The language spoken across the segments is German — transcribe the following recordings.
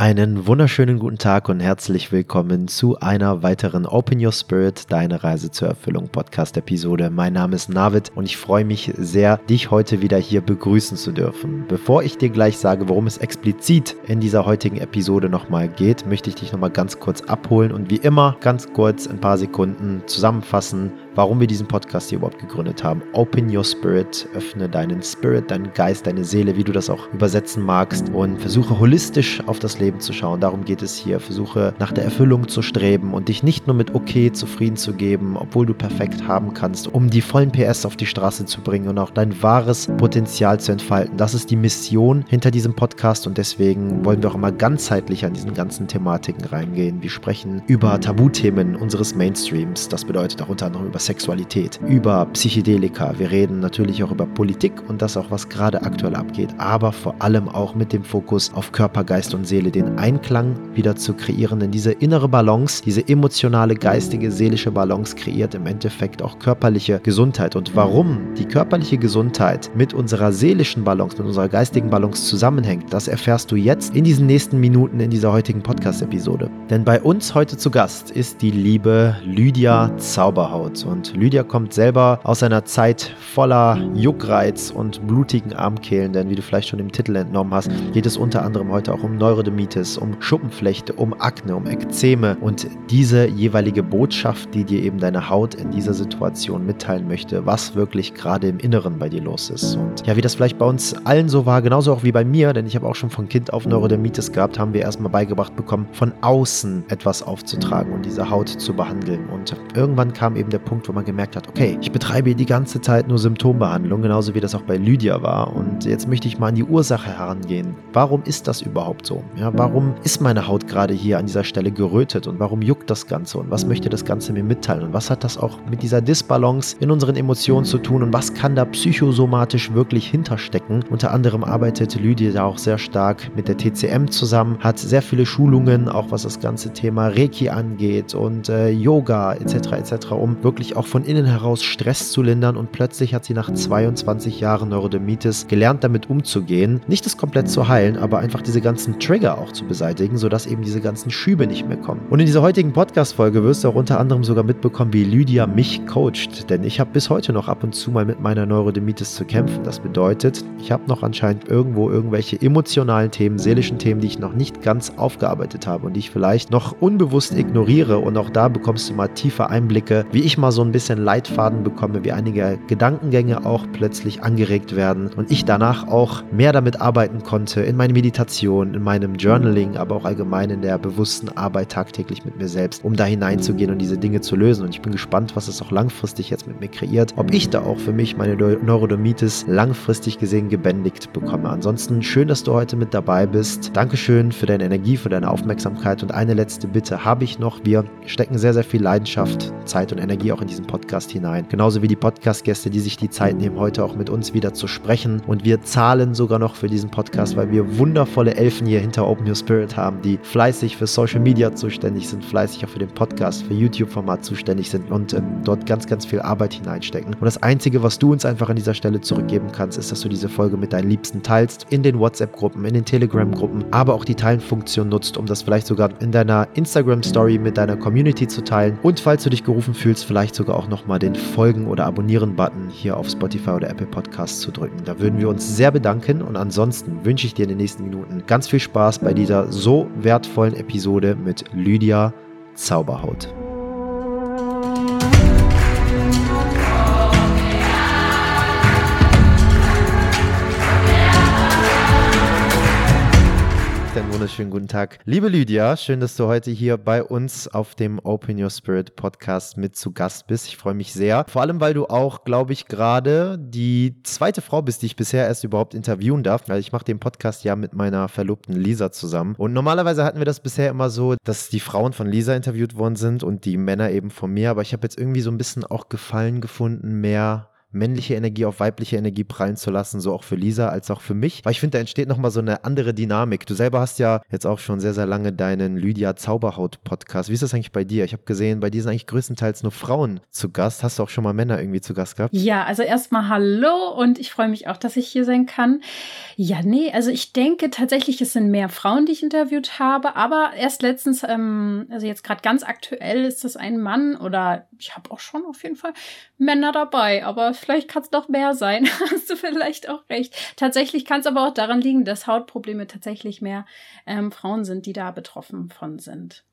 Einen wunderschönen guten Tag und herzlich willkommen zu einer weiteren Open Your Spirit, deine Reise zur Erfüllung Podcast-Episode. Mein Name ist Navid und ich freue mich sehr, dich heute wieder hier begrüßen zu dürfen. Bevor ich dir gleich sage, worum es explizit in dieser heutigen Episode nochmal geht, möchte ich dich nochmal ganz kurz abholen und wie immer ganz kurz ein paar Sekunden zusammenfassen, warum wir diesen Podcast hier überhaupt gegründet haben. Open Your Spirit, öffne deinen Spirit, deinen Geist, deine Seele, wie du das auch übersetzen magst und versuche holistisch auf das Leben zu schauen. Darum geht es hier. Versuche nach der Erfüllung zu streben und dich nicht nur mit okay zufrieden zu geben, obwohl du perfekt haben kannst, um die vollen PS auf die Straße zu bringen und auch dein wahres Potenzial zu entfalten. Das ist die Mission hinter diesem Podcast und deswegen wollen wir auch immer ganzheitlich an diesen ganzen Thematiken reingehen. Wir sprechen über Tabuthemen unseres Mainstreams. Das bedeutet auch unter anderem über Sexualität, über Psychedelika. Wir reden natürlich auch über Politik und das auch, was gerade aktuell abgeht, aber vor allem auch mit dem Fokus auf Körper, Geist und Seele, den Einklang wieder zu kreieren. Denn diese innere Balance, diese emotionale, geistige, seelische Balance kreiert im Endeffekt auch körperliche Gesundheit. Und warum die körperliche Gesundheit mit unserer seelischen Balance, mit unserer geistigen Balance zusammenhängt, das erfährst du jetzt in diesen nächsten Minuten in dieser heutigen Podcast-Episode. Denn bei uns heute zu Gast ist die liebe Lydia Zauberhaut. Und Lydia kommt selber aus einer Zeit voller Juckreiz und blutigen Armkehlen, denn wie du vielleicht schon im Titel entnommen hast, geht es unter anderem heute auch um Neurodermitis, um Schuppenflechte, um Akne, um Ekzeme und diese jeweilige Botschaft, die dir eben deine Haut in dieser Situation mitteilen möchte, was wirklich gerade im Inneren bei dir los ist. Und ja, wie das vielleicht bei uns allen so war, genauso auch wie bei mir, denn ich habe auch schon von Kind auf Neurodermitis gehabt, haben wir erstmal beigebracht bekommen, von außen etwas aufzutragen und diese Haut zu behandeln. Und irgendwann kam eben der Punkt, Punkt, wo man gemerkt hat, okay, ich betreibe die ganze Zeit nur Symptombehandlung, genauso wie das auch bei Lydia war. Und jetzt möchte ich mal an die Ursache herangehen. Warum ist das überhaupt so? Ja, warum ist meine Haut gerade hier an dieser Stelle gerötet und warum juckt das Ganze und was möchte das Ganze mir mitteilen und was hat das auch mit dieser Disbalance in unseren Emotionen zu tun und was kann da psychosomatisch wirklich hinterstecken? Unter anderem arbeitet Lydia da auch sehr stark mit der TCM zusammen, hat sehr viele Schulungen, auch was das ganze Thema Reiki angeht und äh, Yoga etc. etc., um wirklich wirklich auch von innen heraus Stress zu lindern und plötzlich hat sie nach 22 Jahren Neurodermitis gelernt, damit umzugehen. Nicht das komplett zu heilen, aber einfach diese ganzen Trigger auch zu beseitigen, sodass eben diese ganzen Schübe nicht mehr kommen. Und in dieser heutigen Podcast-Folge wirst du auch unter anderem sogar mitbekommen, wie Lydia mich coacht. Denn ich habe bis heute noch ab und zu mal mit meiner Neurodermitis zu kämpfen. Das bedeutet, ich habe noch anscheinend irgendwo irgendwelche emotionalen Themen, seelischen Themen, die ich noch nicht ganz aufgearbeitet habe und die ich vielleicht noch unbewusst ignoriere. Und auch da bekommst du mal tiefe Einblicke, wie ich mal so so ein bisschen Leitfaden bekomme, wie einige Gedankengänge auch plötzlich angeregt werden und ich danach auch mehr damit arbeiten konnte in meiner Meditation, in meinem Journaling, aber auch allgemein in der bewussten Arbeit tagtäglich mit mir selbst, um da hineinzugehen und diese Dinge zu lösen. Und ich bin gespannt, was es auch langfristig jetzt mit mir kreiert, ob ich da auch für mich meine Neurodermitis langfristig gesehen gebändigt bekomme. Ansonsten schön, dass du heute mit dabei bist. Dankeschön für deine Energie, für deine Aufmerksamkeit und eine letzte Bitte habe ich noch. Wir stecken sehr, sehr viel Leidenschaft, Zeit und Energie auch in diesen Podcast hinein. Genauso wie die Podcast-Gäste, die sich die Zeit nehmen, heute auch mit uns wieder zu sprechen. Und wir zahlen sogar noch für diesen Podcast, weil wir wundervolle Elfen hier hinter Open Your Spirit haben, die fleißig für Social Media zuständig sind, fleißig auch für den Podcast, für YouTube-Format zuständig sind und ähm, dort ganz, ganz viel Arbeit hineinstecken. Und das Einzige, was du uns einfach an dieser Stelle zurückgeben kannst, ist, dass du diese Folge mit deinen Liebsten teilst, in den WhatsApp-Gruppen, in den Telegram-Gruppen, aber auch die Teilen-Funktion nutzt, um das vielleicht sogar in deiner Instagram-Story mit deiner Community zu teilen. Und falls du dich gerufen fühlst, vielleicht sogar auch nochmal den Folgen- oder Abonnieren-Button hier auf Spotify oder Apple Podcasts zu drücken. Da würden wir uns sehr bedanken und ansonsten wünsche ich dir in den nächsten Minuten ganz viel Spaß bei dieser so wertvollen Episode mit Lydia Zauberhaut. Einen wunderschönen guten Tag. Liebe Lydia, schön, dass du heute hier bei uns auf dem Open Your Spirit Podcast mit zu Gast bist. Ich freue mich sehr. Vor allem, weil du auch, glaube ich, gerade die zweite Frau bist, die ich bisher erst überhaupt interviewen darf. Weil ich mache den Podcast ja mit meiner Verlobten Lisa zusammen. Und normalerweise hatten wir das bisher immer so, dass die Frauen von Lisa interviewt worden sind und die Männer eben von mir. Aber ich habe jetzt irgendwie so ein bisschen auch Gefallen gefunden, mehr männliche Energie auf weibliche Energie prallen zu lassen, so auch für Lisa als auch für mich. Weil ich finde, da entsteht nochmal so eine andere Dynamik. Du selber hast ja jetzt auch schon sehr, sehr lange deinen Lydia Zauberhaut-Podcast. Wie ist das eigentlich bei dir? Ich habe gesehen, bei dir sind eigentlich größtenteils nur Frauen zu Gast. Hast du auch schon mal Männer irgendwie zu Gast gehabt? Ja, also erstmal hallo und ich freue mich auch, dass ich hier sein kann. Ja, nee, also ich denke tatsächlich, es sind mehr Frauen, die ich interviewt habe, aber erst letztens, ähm, also jetzt gerade ganz aktuell ist das ein Mann oder ich habe auch schon auf jeden Fall Männer dabei, aber vielleicht kann es noch mehr sein. Hast du vielleicht auch recht. Tatsächlich kann es aber auch daran liegen, dass Hautprobleme tatsächlich mehr ähm, Frauen sind, die da betroffen von sind.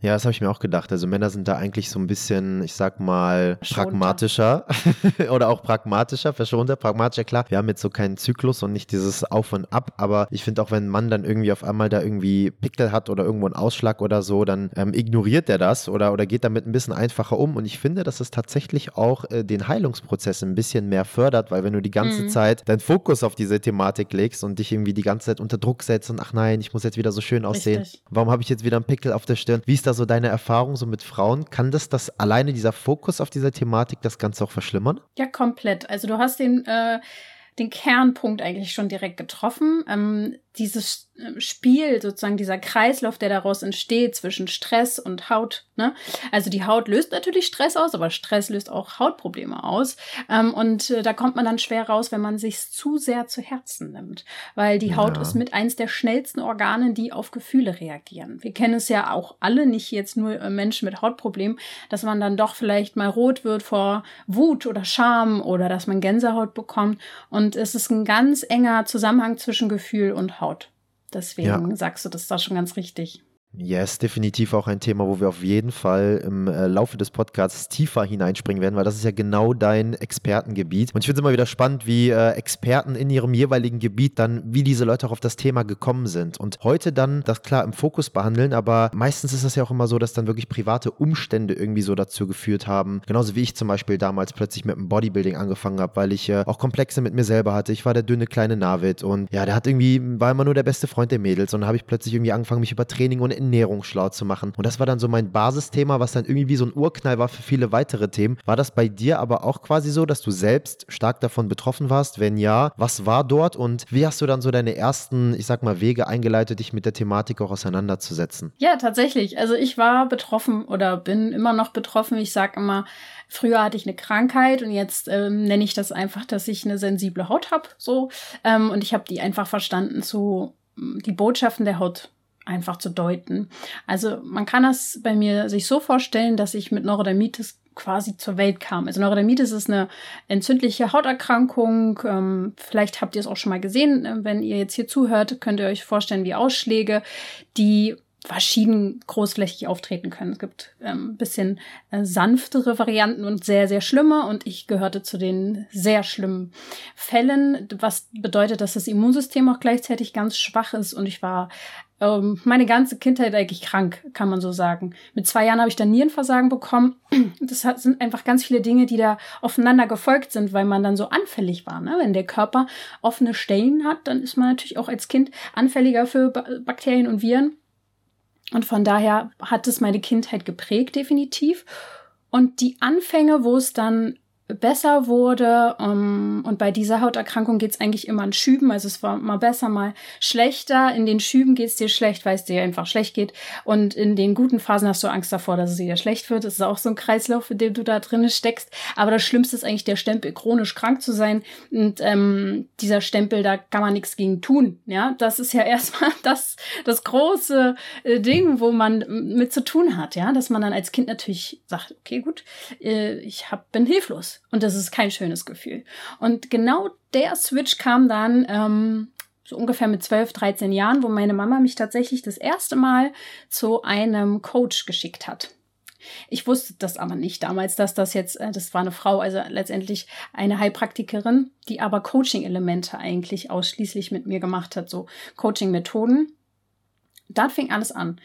Ja, das habe ich mir auch gedacht. Also Männer sind da eigentlich so ein bisschen, ich sag mal, pragmatischer oder auch pragmatischer, verschonter, pragmatischer, klar. Wir haben jetzt so keinen Zyklus und nicht dieses Auf und Ab, aber ich finde auch, wenn ein Mann dann irgendwie auf einmal da irgendwie Pickel hat oder irgendwo einen Ausschlag oder so, dann ähm, ignoriert er das oder, oder geht damit ein bisschen einfacher um. Und ich finde, dass es tatsächlich auch äh, den Heilungsprozess ein bisschen mehr fördert, weil wenn du die ganze mhm. Zeit deinen Fokus auf diese Thematik legst und dich irgendwie die ganze Zeit unter Druck setzt und ach nein, ich muss jetzt wieder so schön aussehen. Richtig. Warum habe ich jetzt wieder einen Pickel auf der Stirn? Wie ist da so deine Erfahrung so mit Frauen? Kann das, das alleine dieser Fokus auf dieser Thematik das Ganze auch verschlimmern? Ja, komplett. Also du hast den, äh, den Kernpunkt eigentlich schon direkt getroffen. Ähm, dieses ähm, Spiel, sozusagen dieser Kreislauf, der daraus entsteht zwischen Stress und Haut. Ne? Also die Haut löst natürlich Stress aus, aber Stress löst auch Hautprobleme aus. Ähm, und äh, da kommt man dann schwer raus, wenn man sich zu sehr zu Herzen nimmt. Weil die Haut ja. ist mit eins der schnellsten Organe, die auf Gefühle reagieren. Wir kennen es ja auch alle, nicht jetzt nur äh, Menschen mit Hautproblemen, dass man dann doch vielleicht mal rot wird vor Wut oder Scham oder dass man Gänsehaut bekommt. Und es ist ein ganz enger Zusammenhang zwischen Gefühl und Haut. Deswegen ja. sagst du das da schon ganz richtig. Yes, definitiv auch ein Thema, wo wir auf jeden Fall im äh, Laufe des Podcasts tiefer hineinspringen werden, weil das ist ja genau dein Expertengebiet. Und ich finde es immer wieder spannend, wie äh, Experten in ihrem jeweiligen Gebiet dann, wie diese Leute auch auf das Thema gekommen sind. Und heute dann das klar im Fokus behandeln, aber meistens ist das ja auch immer so, dass dann wirklich private Umstände irgendwie so dazu geführt haben. Genauso wie ich zum Beispiel damals plötzlich mit dem Bodybuilding angefangen habe, weil ich äh, auch Komplexe mit mir selber hatte. Ich war der dünne kleine Navid und ja, der hat irgendwie, war immer nur der beste Freund der Mädels und dann habe ich plötzlich irgendwie angefangen, mich über Training und Ernährung schlau zu machen. Und das war dann so mein Basisthema, was dann irgendwie wie so ein Urknall war für viele weitere Themen. War das bei dir aber auch quasi so, dass du selbst stark davon betroffen warst? Wenn ja, was war dort und wie hast du dann so deine ersten, ich sag mal, Wege eingeleitet, dich mit der Thematik auch auseinanderzusetzen? Ja, tatsächlich. Also ich war betroffen oder bin immer noch betroffen. Ich sag immer, Früher hatte ich eine Krankheit und jetzt ähm, nenne ich das einfach, dass ich eine sensible Haut habe. So. Ähm, und ich habe die einfach verstanden zu die Botschaften der Haut einfach zu deuten. Also man kann das bei mir sich so vorstellen, dass ich mit Neurodermitis quasi zur Welt kam. Also Neurodermitis ist eine entzündliche Hauterkrankung. Ähm, vielleicht habt ihr es auch schon mal gesehen. Wenn ihr jetzt hier zuhört, könnt ihr euch vorstellen, wie Ausschläge, die verschieden großflächig auftreten können. Es gibt ein ähm, bisschen äh, sanftere Varianten und sehr, sehr schlimme. Und ich gehörte zu den sehr schlimmen Fällen, was bedeutet, dass das Immunsystem auch gleichzeitig ganz schwach ist. Und ich war ähm, meine ganze Kindheit eigentlich krank, kann man so sagen. Mit zwei Jahren habe ich dann Nierenversagen bekommen. Das sind einfach ganz viele Dinge, die da aufeinander gefolgt sind, weil man dann so anfällig war. Ne? Wenn der Körper offene Stellen hat, dann ist man natürlich auch als Kind anfälliger für Bakterien und Viren. Und von daher hat es meine Kindheit geprägt, definitiv. Und die Anfänge, wo es dann besser wurde. Um, ähm, und bei dieser Hauterkrankung geht's eigentlich immer in Schüben. Also es war mal besser, mal schlechter. In den Schüben geht's dir schlecht, weil es dir einfach schlecht geht. Und in den guten Phasen hast du Angst davor, dass es wieder schlecht wird. Das ist auch so ein Kreislauf, in dem du da drin steckst. Aber das Schlimmste ist eigentlich der Stempel, chronisch krank zu sein. Und ähm, dieser Stempel, da kann man nichts gegen tun. Ja, das ist ja erstmal das, das große äh, Ding, wo man mit zu tun hat. Ja, dass man dann als Kind natürlich sagt, okay, gut, äh, ich hab, bin hilflos und das ist kein schönes Gefühl. Und genau der Switch kam dann ähm, so ungefähr mit 12, 13 Jahren, wo meine Mama mich tatsächlich das erste Mal zu einem Coach geschickt hat. Ich wusste das aber nicht damals, dass das jetzt, äh, das war eine Frau, also letztendlich eine Heilpraktikerin, die aber Coaching-Elemente eigentlich ausschließlich mit mir gemacht hat, so Coaching-Methoden. Da fing alles an.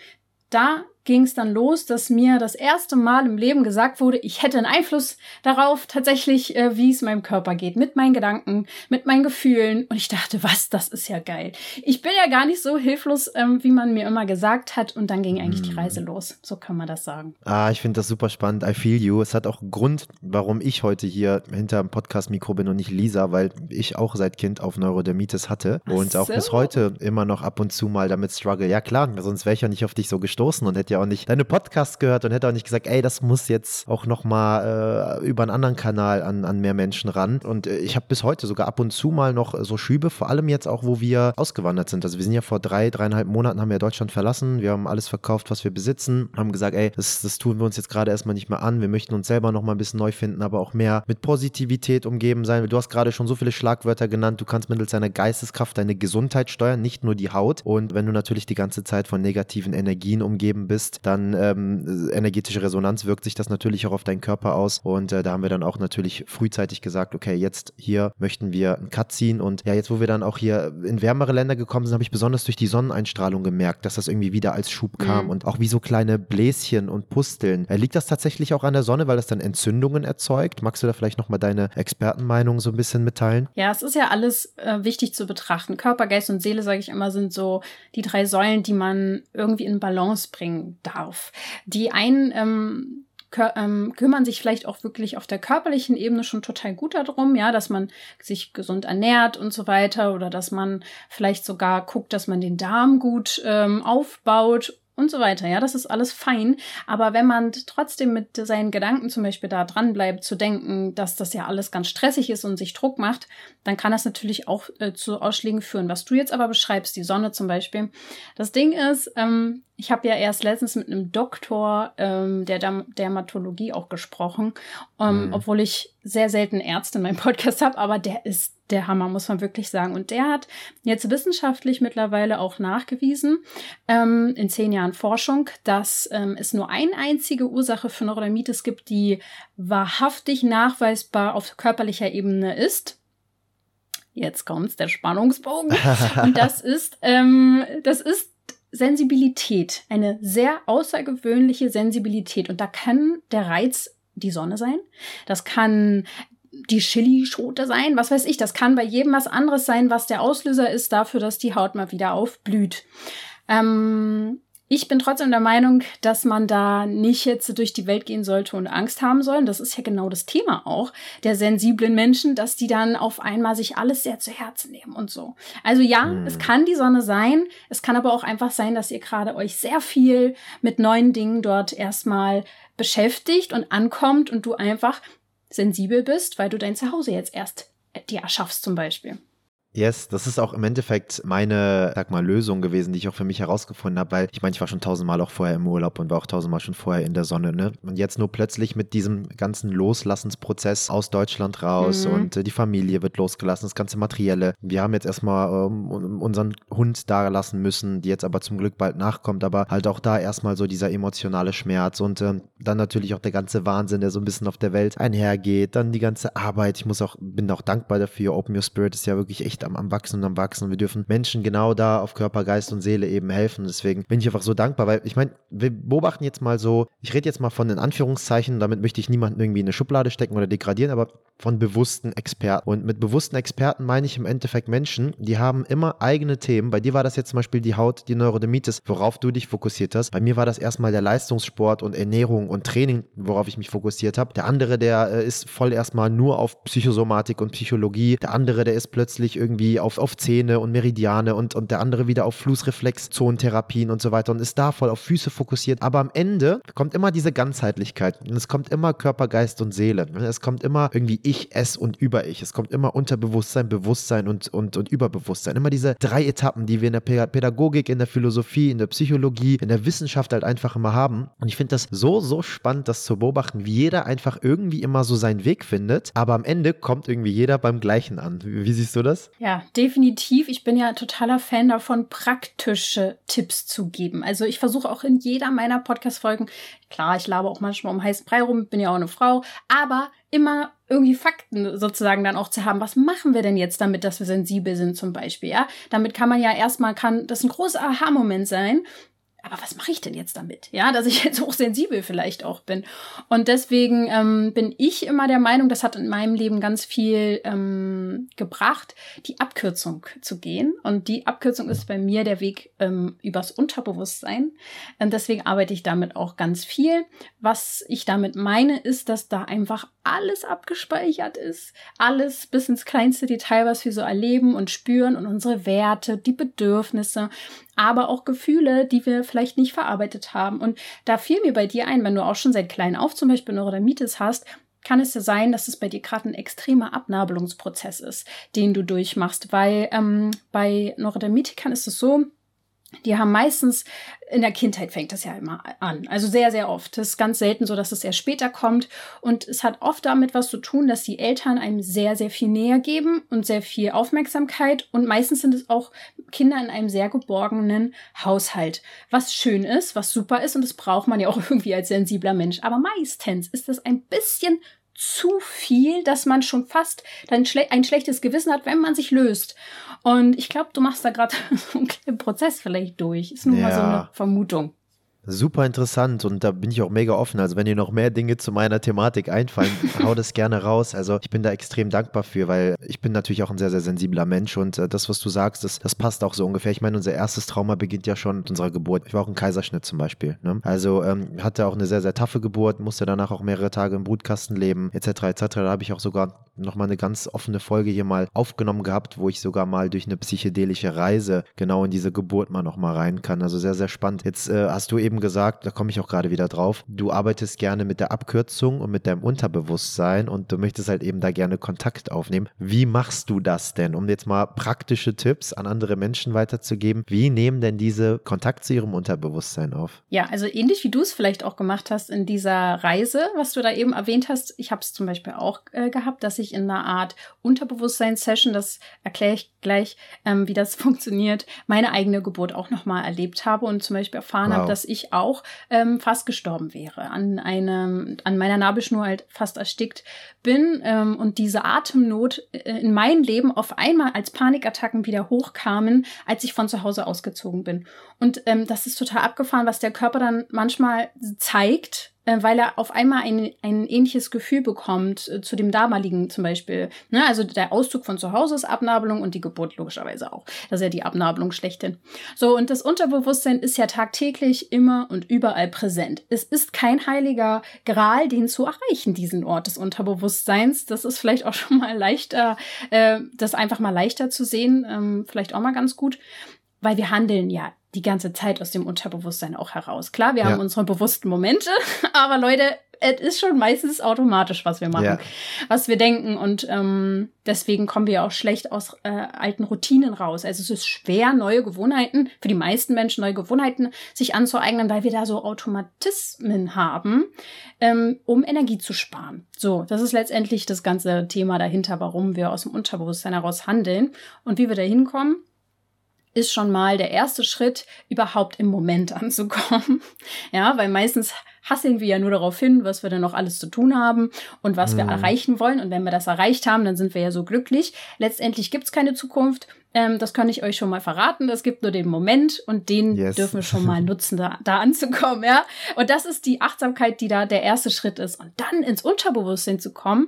Da ging es dann los, dass mir das erste Mal im Leben gesagt wurde, ich hätte einen Einfluss darauf, tatsächlich, äh, wie es meinem Körper geht, mit meinen Gedanken, mit meinen Gefühlen. Und ich dachte, was, das ist ja geil. Ich bin ja gar nicht so hilflos, ähm, wie man mir immer gesagt hat. Und dann ging eigentlich mm. die Reise los. So kann man das sagen. Ah, ich finde das super spannend. I feel you. Es hat auch einen Grund, warum ich heute hier hinter dem Podcast-Mikro bin und nicht Lisa, weil ich auch seit Kind auf Neurodermitis hatte und auch bis heute immer noch ab und zu mal damit struggle. Ja klar, sonst wäre ich ja nicht auf dich so gestoßen und hätte ja auch nicht deine Podcasts gehört und hätte auch nicht gesagt, ey, das muss jetzt auch nochmal äh, über einen anderen Kanal an, an mehr Menschen ran. Und äh, ich habe bis heute sogar ab und zu mal noch so Schübe, vor allem jetzt auch, wo wir ausgewandert sind. Also wir sind ja vor drei, dreieinhalb Monaten haben wir Deutschland verlassen. Wir haben alles verkauft, was wir besitzen, haben gesagt, ey, das, das tun wir uns jetzt gerade erstmal nicht mehr an. Wir möchten uns selber nochmal ein bisschen neu finden, aber auch mehr mit Positivität umgeben sein. Du hast gerade schon so viele Schlagwörter genannt. Du kannst mittels deiner Geisteskraft deine Gesundheit steuern, nicht nur die Haut. Und wenn du natürlich die ganze Zeit von negativen Energien umgeben bist, dann ähm, energetische Resonanz wirkt sich das natürlich auch auf deinen Körper aus. Und äh, da haben wir dann auch natürlich frühzeitig gesagt, okay, jetzt hier möchten wir einen Cut ziehen. Und ja, jetzt, wo wir dann auch hier in wärmere Länder gekommen sind, habe ich besonders durch die Sonneneinstrahlung gemerkt, dass das irgendwie wieder als Schub kam mhm. und auch wie so kleine Bläschen und Pusteln. Äh, liegt das tatsächlich auch an der Sonne, weil das dann Entzündungen erzeugt? Magst du da vielleicht nochmal deine Expertenmeinung so ein bisschen mitteilen? Ja, es ist ja alles äh, wichtig zu betrachten. Körper, Geist und Seele, sage ich immer, sind so die drei Säulen, die man irgendwie in Balance bringen darf. Die einen ähm, ähm, kümmern sich vielleicht auch wirklich auf der körperlichen Ebene schon total gut darum, ja, dass man sich gesund ernährt und so weiter oder dass man vielleicht sogar guckt, dass man den Darm gut ähm, aufbaut und so weiter. Ja, das ist alles fein. Aber wenn man trotzdem mit seinen Gedanken zum Beispiel da dran bleibt, zu denken, dass das ja alles ganz stressig ist und sich Druck macht, dann kann das natürlich auch äh, zu Ausschlägen führen. Was du jetzt aber beschreibst, die Sonne zum Beispiel. Das Ding ist, ähm, ich habe ja erst letztens mit einem Doktor ähm, der Dermatologie auch gesprochen, ähm, mhm. obwohl ich sehr selten Ärzte in meinem Podcast habe, aber der ist der Hammer, muss man wirklich sagen. Und der hat jetzt wissenschaftlich mittlerweile auch nachgewiesen, ähm, in zehn Jahren Forschung, dass ähm, es nur eine einzige Ursache für Neurodermitis gibt, die wahrhaftig nachweisbar auf körperlicher Ebene ist. Jetzt kommt's, der Spannungsbogen. Und das ist, ähm, das ist Sensibilität, eine sehr außergewöhnliche Sensibilität. Und da kann der Reiz die Sonne sein. Das kann die Chilischote sein, was weiß ich. Das kann bei jedem was anderes sein, was der Auslöser ist dafür, dass die Haut mal wieder aufblüht. Ähm, ich bin trotzdem der Meinung, dass man da nicht jetzt durch die Welt gehen sollte und Angst haben soll. Das ist ja genau das Thema auch der sensiblen Menschen, dass die dann auf einmal sich alles sehr zu Herzen nehmen und so. Also ja, hm. es kann die Sonne sein. Es kann aber auch einfach sein, dass ihr gerade euch sehr viel mit neuen Dingen dort erstmal beschäftigt und ankommt und du einfach sensibel bist, weil du dein Zuhause jetzt erst dir erschaffst zum Beispiel. Yes, das ist auch im Endeffekt meine, sag mal, Lösung gewesen, die ich auch für mich herausgefunden habe, weil ich meine, ich war schon tausendmal auch vorher im Urlaub und war auch tausendmal schon vorher in der Sonne, ne? Und jetzt nur plötzlich mit diesem ganzen Loslassensprozess aus Deutschland raus mhm. und äh, die Familie wird losgelassen, das ganze Materielle. Wir haben jetzt erstmal ähm, unseren Hund da lassen müssen, die jetzt aber zum Glück bald nachkommt, aber halt auch da erstmal so dieser emotionale Schmerz und äh, dann natürlich auch der ganze Wahnsinn, der so ein bisschen auf der Welt einhergeht, dann die ganze Arbeit. Ich muss auch, bin auch dankbar dafür. Open Your Spirit ist ja wirklich echt am, am Wachsen und am Wachsen. Und wir dürfen Menschen genau da auf Körper, Geist und Seele eben helfen. Deswegen bin ich einfach so dankbar, weil ich meine, wir beobachten jetzt mal so, ich rede jetzt mal von den Anführungszeichen, damit möchte ich niemanden irgendwie in eine Schublade stecken oder degradieren, aber von bewussten Experten. Und mit bewussten Experten meine ich im Endeffekt Menschen, die haben immer eigene Themen. Bei dir war das jetzt zum Beispiel die Haut, die Neurodermitis, worauf du dich fokussiert hast. Bei mir war das erstmal der Leistungssport und Ernährung und Training, worauf ich mich fokussiert habe. Der andere, der äh, ist voll erstmal nur auf Psychosomatik und Psychologie. Der andere, der ist plötzlich irgendwie auf, auf Zähne und Meridiane und, und der andere wieder auf Flussreflexzonentherapien und so weiter und ist da voll auf Füße fokussiert. Aber am Ende kommt immer diese Ganzheitlichkeit. Und es kommt immer Körper, Geist und Seele. Es kommt immer irgendwie ich, es und über-ich. Es kommt immer Unterbewusstsein, Bewusstsein und, und, und Überbewusstsein. Immer diese drei Etappen, die wir in der Pädagogik, in der Philosophie, in der Psychologie, in der Wissenschaft halt einfach immer haben. Und ich finde das so, so spannend, das zu beobachten, wie jeder einfach irgendwie immer so seinen Weg findet. Aber am Ende kommt irgendwie jeder beim Gleichen an. Wie siehst du das? Ja, definitiv. Ich bin ja totaler Fan davon, praktische Tipps zu geben. Also ich versuche auch in jeder meiner Podcast-Folgen, klar, ich labe auch manchmal um heißen Brei rum, bin ja auch eine Frau, aber immer irgendwie Fakten sozusagen dann auch zu haben. Was machen wir denn jetzt damit, dass wir sensibel sind zum Beispiel? Ja, damit kann man ja erstmal, kann das ein großer Aha-Moment sein, aber was mache ich denn jetzt damit? Ja, dass ich jetzt hochsensibel vielleicht auch bin. Und deswegen ähm, bin ich immer der Meinung, das hat in meinem Leben ganz viel ähm, gebracht, die Abkürzung zu gehen. Und die Abkürzung ist bei mir der Weg ähm, übers Unterbewusstsein. Und deswegen arbeite ich damit auch ganz viel. Was ich damit meine, ist, dass da einfach alles abgespeichert ist. Alles bis ins kleinste Detail, was wir so erleben und spüren und unsere Werte, die Bedürfnisse, aber auch Gefühle, die wir vielleicht nicht verarbeitet haben. Und da fiel mir bei dir ein, wenn du auch schon seit klein auf zum Beispiel Neurodermitis hast, kann es ja sein, dass es bei dir gerade ein extremer Abnabelungsprozess ist, den du durchmachst, weil ähm, bei Neurodermitikern ist es so, die haben meistens, in der Kindheit fängt das ja immer an. Also sehr, sehr oft. Es ist ganz selten so, dass es erst später kommt. Und es hat oft damit was zu tun, dass die Eltern einem sehr, sehr viel näher geben und sehr viel Aufmerksamkeit. Und meistens sind es auch Kinder in einem sehr geborgenen Haushalt. Was schön ist, was super ist. Und das braucht man ja auch irgendwie als sensibler Mensch. Aber meistens ist das ein bisschen zu viel, dass man schon fast dann schle ein schlechtes Gewissen hat, wenn man sich löst. Und ich glaube, du machst da gerade so einen Prozess vielleicht durch. Ist nur ja. mal so eine Vermutung. Super interessant und da bin ich auch mega offen. Also wenn dir noch mehr Dinge zu meiner Thematik einfallen, hau das gerne raus. Also ich bin da extrem dankbar für, weil ich bin natürlich auch ein sehr, sehr sensibler Mensch und äh, das, was du sagst, das, das passt auch so ungefähr. Ich meine, unser erstes Trauma beginnt ja schon mit unserer Geburt. Ich war auch ein Kaiserschnitt zum Beispiel. Ne? Also ähm, hatte auch eine sehr, sehr taffe Geburt, musste danach auch mehrere Tage im Brutkasten leben, etc. etc. Da habe ich auch sogar nochmal eine ganz offene Folge hier mal aufgenommen gehabt, wo ich sogar mal durch eine psychedelische Reise genau in diese Geburt mal nochmal rein kann. Also sehr, sehr spannend. Jetzt äh, hast du eben gesagt, da komme ich auch gerade wieder drauf, du arbeitest gerne mit der Abkürzung und mit deinem Unterbewusstsein und du möchtest halt eben da gerne Kontakt aufnehmen. Wie machst du das denn, um jetzt mal praktische Tipps an andere Menschen weiterzugeben? Wie nehmen denn diese Kontakt zu ihrem Unterbewusstsein auf? Ja, also ähnlich wie du es vielleicht auch gemacht hast in dieser Reise, was du da eben erwähnt hast. Ich habe es zum Beispiel auch äh, gehabt, dass ich in einer Art Unterbewusstsein-Session, das erkläre ich gleich, ähm, wie das funktioniert, meine eigene Geburt auch nochmal erlebt habe und zum Beispiel erfahren wow. habe, dass ich auch ähm, fast gestorben wäre, an einem, an meiner Nabelschnur halt fast erstickt bin ähm, und diese Atemnot äh, in mein Leben auf einmal als Panikattacken wieder hochkamen, als ich von zu Hause ausgezogen bin. Und ähm, das ist total abgefahren, was der Körper dann manchmal zeigt, weil er auf einmal ein, ein ähnliches Gefühl bekommt äh, zu dem damaligen zum Beispiel. Ne? Also der Auszug von zu Hause ist Abnabelung und die Geburt logischerweise auch. Das ist ja die Abnabelung schlechthin. So, und das Unterbewusstsein ist ja tagtäglich immer und überall präsent. Es ist kein heiliger Gral, den zu erreichen, diesen Ort des Unterbewusstseins. Das ist vielleicht auch schon mal leichter, äh, das einfach mal leichter zu sehen, ähm, vielleicht auch mal ganz gut, weil wir handeln ja die ganze Zeit aus dem Unterbewusstsein auch heraus. Klar, wir ja. haben unsere bewussten Momente, aber Leute, es ist schon meistens automatisch, was wir machen, ja. was wir denken. Und ähm, deswegen kommen wir auch schlecht aus äh, alten Routinen raus. Also es ist schwer, neue Gewohnheiten, für die meisten Menschen neue Gewohnheiten sich anzueignen, weil wir da so Automatismen haben, ähm, um Energie zu sparen. So, das ist letztendlich das ganze Thema dahinter, warum wir aus dem Unterbewusstsein heraus handeln und wie wir da hinkommen ist schon mal der erste Schritt, überhaupt im Moment anzukommen. Ja, weil meistens hasseln wir ja nur darauf hin, was wir dann noch alles zu tun haben und was mhm. wir erreichen wollen. Und wenn wir das erreicht haben, dann sind wir ja so glücklich. Letztendlich gibt's keine Zukunft. Ähm, das kann ich euch schon mal verraten. Es gibt nur den Moment und den yes. dürfen wir schon mal nutzen, da, da anzukommen. Ja, und das ist die Achtsamkeit, die da der erste Schritt ist. Und dann ins Unterbewusstsein zu kommen,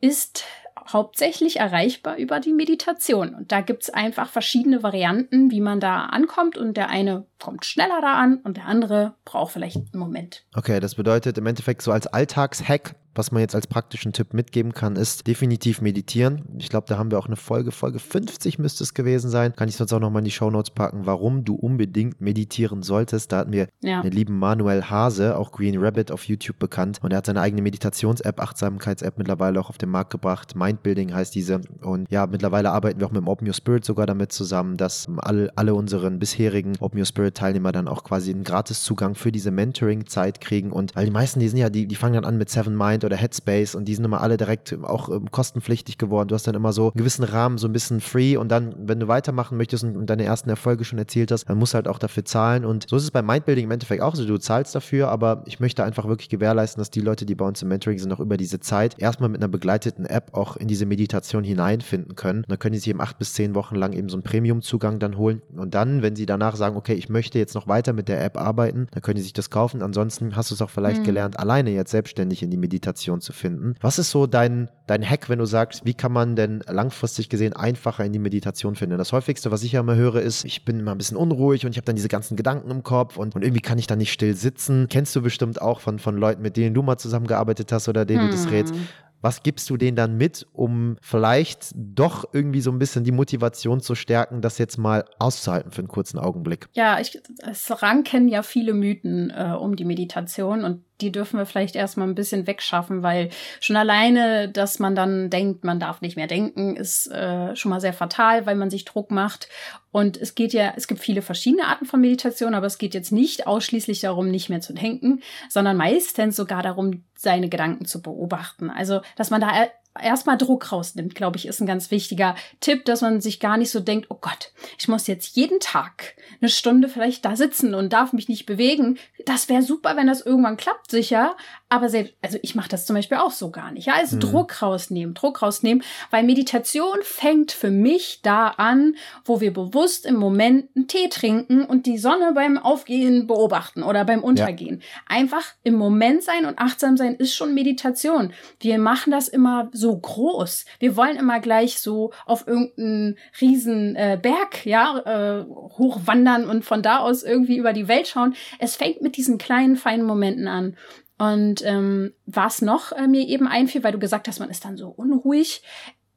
ist hauptsächlich erreichbar über die Meditation. Und da gibt's einfach verschiedene Varianten, wie man da ankommt. Und der eine kommt schneller da an und der andere braucht vielleicht einen Moment. Okay, das bedeutet im Endeffekt so als Alltagshack was man jetzt als praktischen Tipp mitgeben kann, ist definitiv meditieren. Ich glaube, da haben wir auch eine Folge, Folge 50 müsste es gewesen sein. Kann ich sonst auch nochmal in die Shownotes packen, warum du unbedingt meditieren solltest. Da hatten wir ja. den lieben Manuel Hase, auch Green Rabbit auf YouTube bekannt. Und er hat seine eigene Meditations-App, Achtsamkeits-App mittlerweile auch auf den Markt gebracht. Mindbuilding heißt diese. Und ja, mittlerweile arbeiten wir auch mit dem Open Your Spirit sogar damit zusammen, dass alle, alle unseren bisherigen Open Your Spirit Teilnehmer dann auch quasi einen Gratiszugang für diese Mentoring-Zeit kriegen. Und weil die meisten, die sind ja, die, die fangen dann an mit Seven Mind oder Headspace und die sind immer alle direkt auch ähm, kostenpflichtig geworden. Du hast dann immer so einen gewissen Rahmen, so ein bisschen free und dann, wenn du weitermachen möchtest und, und deine ersten Erfolge schon erzielt hast, dann musst du halt auch dafür zahlen und so ist es bei Mindbuilding im Endeffekt auch so. Du zahlst dafür, aber ich möchte einfach wirklich gewährleisten, dass die Leute, die bei uns im Mentoring sind, auch über diese Zeit erstmal mit einer begleiteten App auch in diese Meditation hineinfinden können. Und dann können die sich eben acht bis zehn Wochen lang eben so einen Premium-Zugang dann holen und dann, wenn sie danach sagen, okay, ich möchte jetzt noch weiter mit der App arbeiten, dann können die sich das kaufen. Ansonsten hast du es auch vielleicht mhm. gelernt, alleine jetzt selbstständig in die Meditation zu finden. Was ist so dein, dein Hack, wenn du sagst, wie kann man denn langfristig gesehen einfacher in die Meditation finden? Das häufigste, was ich ja immer höre, ist, ich bin immer ein bisschen unruhig und ich habe dann diese ganzen Gedanken im Kopf und, und irgendwie kann ich da nicht still sitzen. Kennst du bestimmt auch von, von Leuten, mit denen du mal zusammengearbeitet hast oder denen hm. du das rätst. Hm. Was gibst du denen dann mit, um vielleicht doch irgendwie so ein bisschen die Motivation zu stärken, das jetzt mal auszuhalten für einen kurzen Augenblick? Ja, ich, es ranken ja viele Mythen äh, um die Meditation und die dürfen wir vielleicht erstmal ein bisschen wegschaffen, weil schon alleine, dass man dann denkt, man darf nicht mehr denken, ist äh, schon mal sehr fatal, weil man sich Druck macht. Und es geht ja, es gibt viele verschiedene Arten von Meditation, aber es geht jetzt nicht ausschließlich darum, nicht mehr zu denken, sondern meistens sogar darum, seine Gedanken zu beobachten. Also, dass man da erstmal Druck rausnimmt, glaube ich, ist ein ganz wichtiger Tipp, dass man sich gar nicht so denkt, oh Gott, ich muss jetzt jeden Tag eine Stunde vielleicht da sitzen und darf mich nicht bewegen. Das wäre super, wenn das irgendwann klappt, sicher. Aber selbst, also ich mache das zum Beispiel auch so gar nicht. Ja, also mhm. Druck rausnehmen, Druck rausnehmen, weil Meditation fängt für mich da an, wo wir bewusst im Moment einen Tee trinken und die Sonne beim Aufgehen beobachten oder beim Untergehen. Ja. Einfach im Moment sein und achtsam sein ist schon Meditation. Wir machen das immer so groß. Wir wollen immer gleich so auf irgendeinen riesen äh, Berg, ja, äh, hochwandern und von da aus irgendwie über die Welt schauen. Es fängt mit diesen kleinen, feinen Momenten an. Und ähm, was noch äh, mir eben einfiel, weil du gesagt hast, man ist dann so unruhig.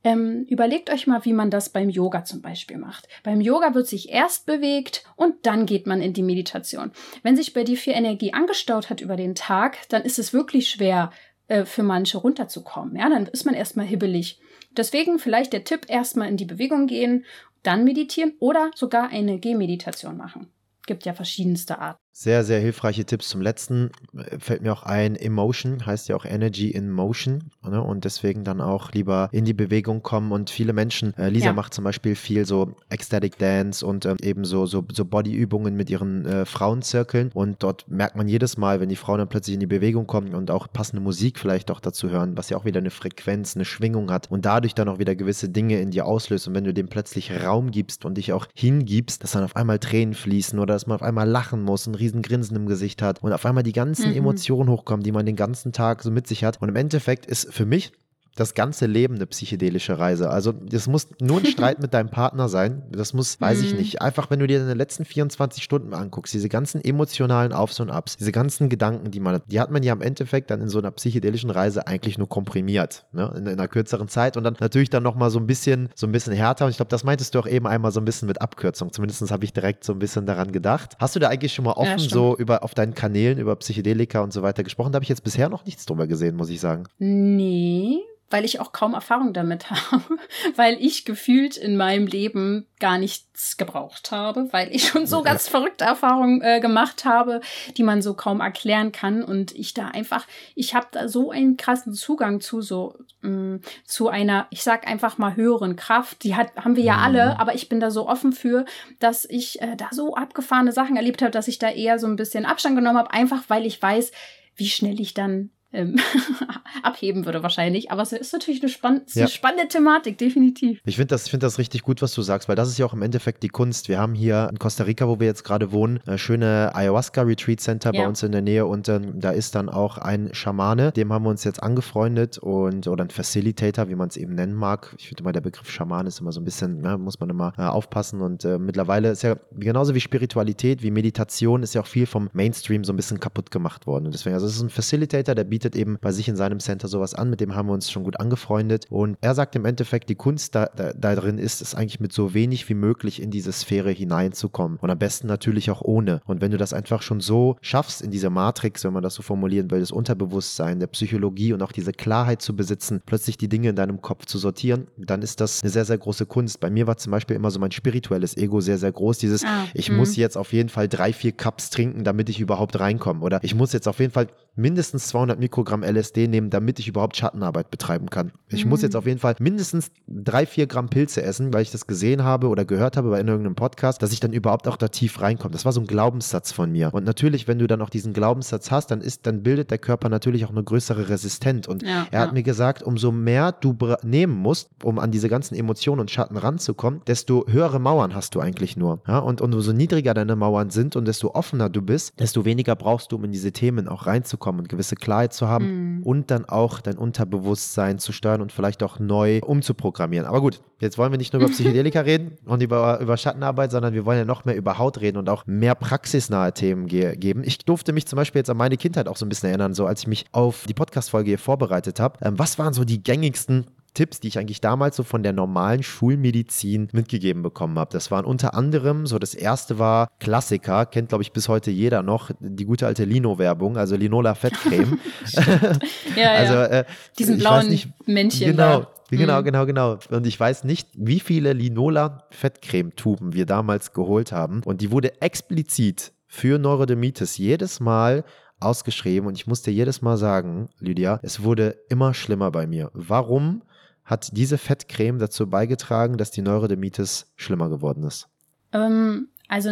Ähm, überlegt euch mal, wie man das beim Yoga zum Beispiel macht. Beim Yoga wird sich erst bewegt und dann geht man in die Meditation. Wenn sich bei dir viel Energie angestaut hat über den Tag, dann ist es wirklich schwer äh, für manche runterzukommen. Ja, dann ist man erstmal hibbelig. Deswegen vielleicht der Tipp, erstmal in die Bewegung gehen, dann meditieren oder sogar eine Gehmeditation machen. Gibt ja verschiedenste Arten. Sehr, sehr hilfreiche Tipps zum letzten. Fällt mir auch ein, Emotion heißt ja auch Energy in Motion. Ne? Und deswegen dann auch lieber in die Bewegung kommen. Und viele Menschen, äh, Lisa ja. macht zum Beispiel viel so Ecstatic Dance und ähm, eben so, so, so Bodyübungen mit ihren äh, Frauenzirkeln. Und dort merkt man jedes Mal, wenn die Frauen dann plötzlich in die Bewegung kommen und auch passende Musik vielleicht auch dazu hören, was ja auch wieder eine Frequenz, eine Schwingung hat und dadurch dann auch wieder gewisse Dinge in dir auslöst. Und wenn du dem plötzlich Raum gibst und dich auch hingibst, dass dann auf einmal Tränen fließen oder dass man auf einmal lachen muss, ein riesen riesen Grinsen im Gesicht hat und auf einmal die ganzen mhm. Emotionen hochkommen, die man den ganzen Tag so mit sich hat. Und im Endeffekt ist für mich das ganze Leben eine psychedelische Reise. Also das muss nur ein Streit mit deinem Partner sein. Das muss, weiß ich mhm. nicht. Einfach, wenn du dir deine letzten 24 Stunden anguckst, diese ganzen emotionalen Aufs und Abs, diese ganzen Gedanken, die man hat, die hat man ja im Endeffekt dann in so einer psychedelischen Reise eigentlich nur komprimiert, ne? in, in einer kürzeren Zeit und dann natürlich dann nochmal so ein bisschen, so ein bisschen härter. Und ich glaube, das meintest du auch eben einmal so ein bisschen mit Abkürzung. Zumindest habe ich direkt so ein bisschen daran gedacht. Hast du da eigentlich schon mal offen ja, so über auf deinen Kanälen über Psychedelika und so weiter gesprochen? Da habe ich jetzt bisher noch nichts drüber gesehen, muss ich sagen. Nee, weil ich auch kaum Erfahrung damit habe, weil ich gefühlt in meinem Leben gar nichts gebraucht habe, weil ich schon so ganz verrückte Erfahrungen äh, gemacht habe, die man so kaum erklären kann und ich da einfach, ich habe da so einen krassen Zugang zu so mh, mm, zu einer, ich sag einfach mal höheren Kraft, die hat haben wir ja alle, mhm. aber ich bin da so offen für, dass ich äh, da so abgefahrene Sachen erlebt habe, dass ich da eher so ein bisschen Abstand genommen habe, einfach weil ich weiß, wie schnell ich dann ähm, abheben würde wahrscheinlich. Aber es ist natürlich eine, spann ja. eine spannende Thematik, definitiv. Ich finde das, find das richtig gut, was du sagst, weil das ist ja auch im Endeffekt die Kunst. Wir haben hier in Costa Rica, wo wir jetzt gerade wohnen, ein schöne Ayahuasca Retreat Center ja. bei uns in der Nähe und ähm, da ist dann auch ein Schamane, dem haben wir uns jetzt angefreundet und oder ein Facilitator, wie man es eben nennen mag. Ich finde immer, der Begriff Schaman ist immer so ein bisschen, ne, muss man immer äh, aufpassen und äh, mittlerweile ist ja genauso wie Spiritualität, wie Meditation ist ja auch viel vom Mainstream so ein bisschen kaputt gemacht worden. Und deswegen, also es ist ein Facilitator, der bietet bietet eben bei sich in seinem Center sowas an, mit dem haben wir uns schon gut angefreundet. Und er sagt im Endeffekt, die Kunst da, da, da drin ist, es eigentlich mit so wenig wie möglich in diese Sphäre hineinzukommen. Und am besten natürlich auch ohne. Und wenn du das einfach schon so schaffst, in dieser Matrix, wenn man das so formulieren will, das Unterbewusstsein, der Psychologie und auch diese Klarheit zu besitzen, plötzlich die Dinge in deinem Kopf zu sortieren, dann ist das eine sehr, sehr große Kunst. Bei mir war zum Beispiel immer so mein spirituelles Ego sehr, sehr groß. Dieses, ah, ich mh. muss jetzt auf jeden Fall drei, vier Cups trinken, damit ich überhaupt reinkomme. Oder ich muss jetzt auf jeden Fall mindestens 200 Mikro Mikrogramm LSD nehmen, damit ich überhaupt Schattenarbeit betreiben kann. Ich Mhm. muss jetzt auf jeden Fall mindestens drei, vier Gramm Pilze essen, weil ich das gesehen habe oder gehört habe bei irgendeinem Podcast, dass ich dann überhaupt auch da tief reinkomme. Das war so ein Glaubenssatz von mir. Und natürlich, wenn du dann auch diesen Glaubenssatz hast, dann ist, dann bildet der Körper natürlich auch eine größere Resistenz. Und Ja, er hat ja. mir gesagt, umso mehr du nehmen musst, um an diese ganzen Emotionen und Schatten ranzukommen, desto höhere Mauern hast du eigentlich nur. Ja? Und, und umso niedriger deine Mauern sind und desto offener du bist, desto weniger brauchst du, um in diese Themen auch reinzukommen und gewisse Klarheit zu haben Mhm. und dann auch dein Unterbewusstsein zu steuern und vielleicht auch neu umzuprogrammieren. Aber gut, jetzt wollen wir nicht nur über Psychedelika reden und über, über Schattenarbeit, sondern wir wollen ja noch mehr über Haut reden und auch mehr praxisnahe Themen ge geben. Ich durfte mich zum Beispiel jetzt an meine Kindheit auch so ein bisschen erinnern, so als ich mich auf die Podcast-Folge hier vorbereitet habe. Ähm, was waren so die gängigsten Tipps, die ich eigentlich damals so von der normalen Schulmedizin mitgegeben bekommen habe. Das waren unter anderem, so das erste war Klassiker, kennt glaube ich bis heute jeder noch, die gute alte Lino-Werbung, also Linola Fettcreme. Ja, also ja. äh, Diesen blauen nicht, Männchen Genau, da. genau, Mhm. genau, genau. Und ich weiß nicht, wie viele Linola Fettcremetuben wir damals geholt haben. Und die wurde explizit für Neurodermitis jedes Mal ausgeschrieben. Und ich musste jedes Mal sagen, Lydia, es wurde immer schlimmer bei mir. Warum hat diese Fettcreme dazu beigetragen, dass die Neurodermitis schlimmer geworden ist? Ähm, also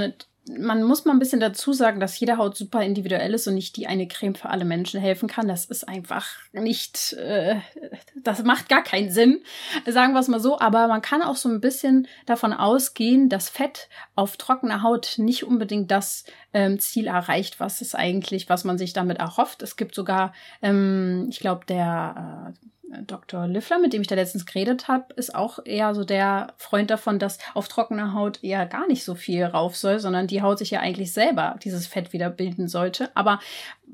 man muss mal ein bisschen dazu sagen, dass jede Haut super individuell ist und nicht die eine Creme für alle Menschen helfen kann. Das ist einfach nicht, äh, das macht gar keinen Sinn, sagen wir es mal so. Aber man kann auch so ein bisschen davon ausgehen, dass Fett auf trockener Haut nicht unbedingt das ähm, Ziel erreicht, was es eigentlich, was man sich damit erhofft. Es gibt sogar, ähm, ich glaube, der äh, Dr. Liffler, mit dem ich da letztens geredet habe, ist auch eher so der Freund davon, dass auf trockener Haut eher gar nicht so viel rauf soll, sondern die Haut sich ja eigentlich selber dieses Fett wieder bilden sollte. Aber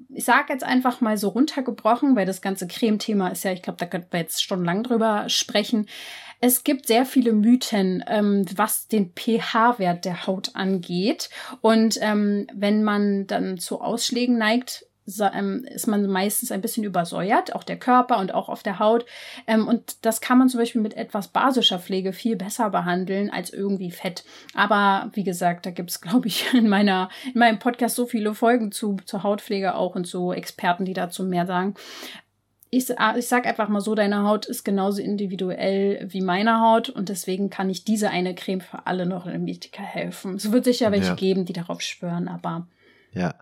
ich sage jetzt einfach mal so runtergebrochen, weil das ganze Creme-Thema ist ja, ich glaube, da könnten wir jetzt stundenlang drüber sprechen. Es gibt sehr viele Mythen, ähm, was den pH-Wert der Haut angeht. Und ähm, wenn man dann zu Ausschlägen neigt, ist man meistens ein bisschen übersäuert, auch der Körper und auch auf der Haut. Ähm, und das kann man zum Beispiel mit etwas basischer Pflege viel besser behandeln als irgendwie Fett. Aber wie gesagt, da gibt es, glaube ich, in, meiner, in meinem Podcast so viele Folgen zu, zur Hautpflege auch und zu Experten, die dazu mehr sagen. Ich, ich sag einfach mal so, deine Haut ist genauso individuell wie meine Haut und deswegen kann ich diese eine Creme für alle noch in Medica helfen. Es wird sicher welche Ja. geben, die darauf schwören, aber Ja.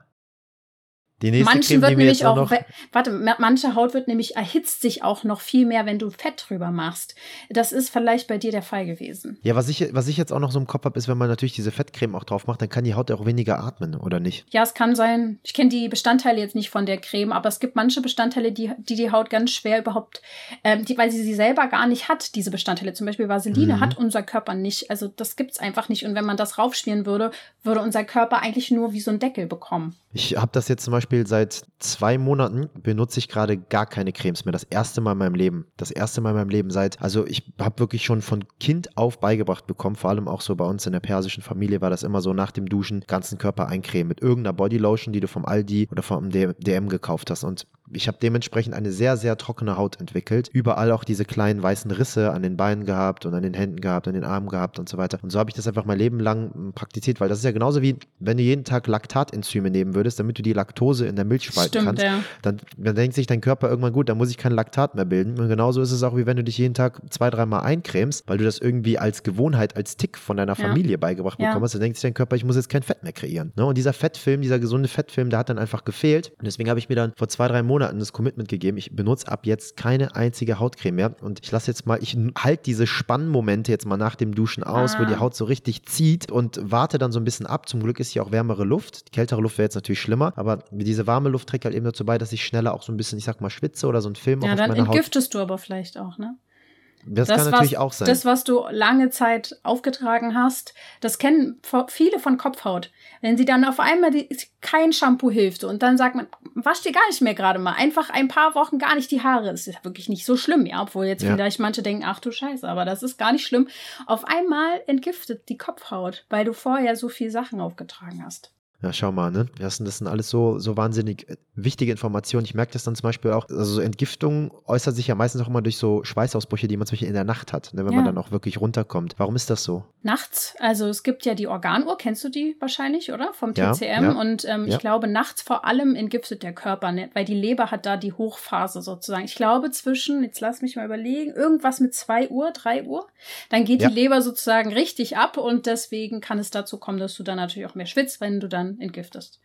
Die nächste Manchen Creme, wird die nämlich auch warte, ma- manche Haut wird nämlich, erhitzt sich auch noch viel mehr, wenn du Fett drüber machst. Das ist vielleicht bei dir der Fall gewesen. Ja, was ich, was ich jetzt auch noch so im Kopf habe, ist, wenn man natürlich diese Fettcreme auch drauf macht, dann kann die Haut auch weniger atmen, oder nicht? Ja, es kann sein. Ich kenne die Bestandteile jetzt nicht von der Creme, aber es gibt manche Bestandteile, die die, die Haut ganz schwer überhaupt, ähm, die, weil sie sie selber gar nicht hat, diese Bestandteile. Zum Beispiel Vaseline Mhm. hat unser Körper nicht. Also das gibt's einfach nicht. Und wenn man das raufschmieren würde, würde unser Körper eigentlich nur wie so ein Deckel bekommen. Ich habe das jetzt zum Beispiel seit zwei Monaten, benutze ich gerade gar keine Cremes mehr. Das erste Mal in meinem Leben. Das erste Mal in meinem Leben seit, also ich habe wirklich schon von Kind auf beigebracht bekommen, vor allem auch so bei uns in der persischen Familie war das immer so nach dem Duschen ganzen Körper eincremen mit irgendeiner Bodylotion, die du vom Aldi oder vom DM gekauft hast. Und ich habe dementsprechend eine sehr, sehr trockene Haut entwickelt. Überall auch diese kleinen weißen Risse an den Beinen gehabt und an den Händen gehabt, an den Armen gehabt und so weiter. Und so habe ich das einfach mein Leben lang m, praktiziert, weil das ist ja genauso wie, wenn du jeden Tag Laktatenzyme nehmen würdest, damit du die Laktose in der Milch spalten Stimmt, kannst. ja. Dann, dann denkt sich dein Körper irgendwann, gut, dann muss ich kein Laktat mehr bilden. Und genauso ist es auch, wie wenn du dich jeden Tag zwei, dreimal eincremst, weil du das irgendwie als Gewohnheit, als Tick von deiner Ja. Familie beigebracht Ja. bekommen hast. Dann denkt sich dein Körper, ich muss jetzt kein Fett mehr kreieren. Ne? Und dieser Fettfilm, dieser gesunde Fettfilm, der hat dann einfach gefehlt. Und deswegen habe ich mir dann vor zwei, drei Monaten das Commitment gegeben, ich benutze ab jetzt keine einzige Hautcreme mehr. Und ich lasse jetzt mal, ich halte diese Spannmomente jetzt mal nach dem Duschen aus, wo Ah. die Haut so richtig zieht und warte dann so ein bisschen ab. Zum Glück ist hier auch wärmere Luft. Die kältere Luft wäre jetzt natürlich schlimmer, aber diese warme Luft trägt halt eben dazu bei, dass ich schneller auch so ein bisschen, ich sag mal, schwitze oder so ein Film Ja, auf dann meiner Haut. entgiftest du aber vielleicht auch, ne? Das, kann natürlich was, auch sein. Das, was du lange Zeit aufgetragen hast, das kennen viele von Kopfhaut. Wenn sie dann auf einmal die, kein Shampoo hilft und dann sagt man, wasch dir gar nicht mehr gerade mal. Einfach ein paar Wochen gar nicht die Haare. Das ist ja wirklich nicht so schlimm, ja. Obwohl jetzt Ja. vielleicht manche denken, ach du Scheiße, aber das ist gar nicht schlimm. Auf einmal entgiftet die Kopfhaut, weil du vorher so viel Sachen aufgetragen hast. Ja, schau mal, ne? Das sind, das sind alles so, so wahnsinnig äh, wichtige Informationen. Ich merke das dann zum Beispiel auch, also Entgiftung äußert sich ja meistens auch immer durch so Schweißausbrüche, die man zum Beispiel in der Nacht hat, ne, wenn ja. man dann auch wirklich runterkommt. Warum ist das so? Nachts, also es gibt ja die Organuhr, kennst du die wahrscheinlich, oder? Vom TCM. Ja, ja, und ähm, ich glaube, nachts vor allem entgiftet der Körper, ne? weil die Leber hat da die Hochphase sozusagen. Ich glaube zwischen, jetzt lass mich mal überlegen, irgendwas mit 2 Uhr, 3 Uhr. Dann geht die Leber sozusagen richtig ab und deswegen kann es dazu kommen, dass du dann natürlich auch mehr schwitzt, wenn du dann entgiftest.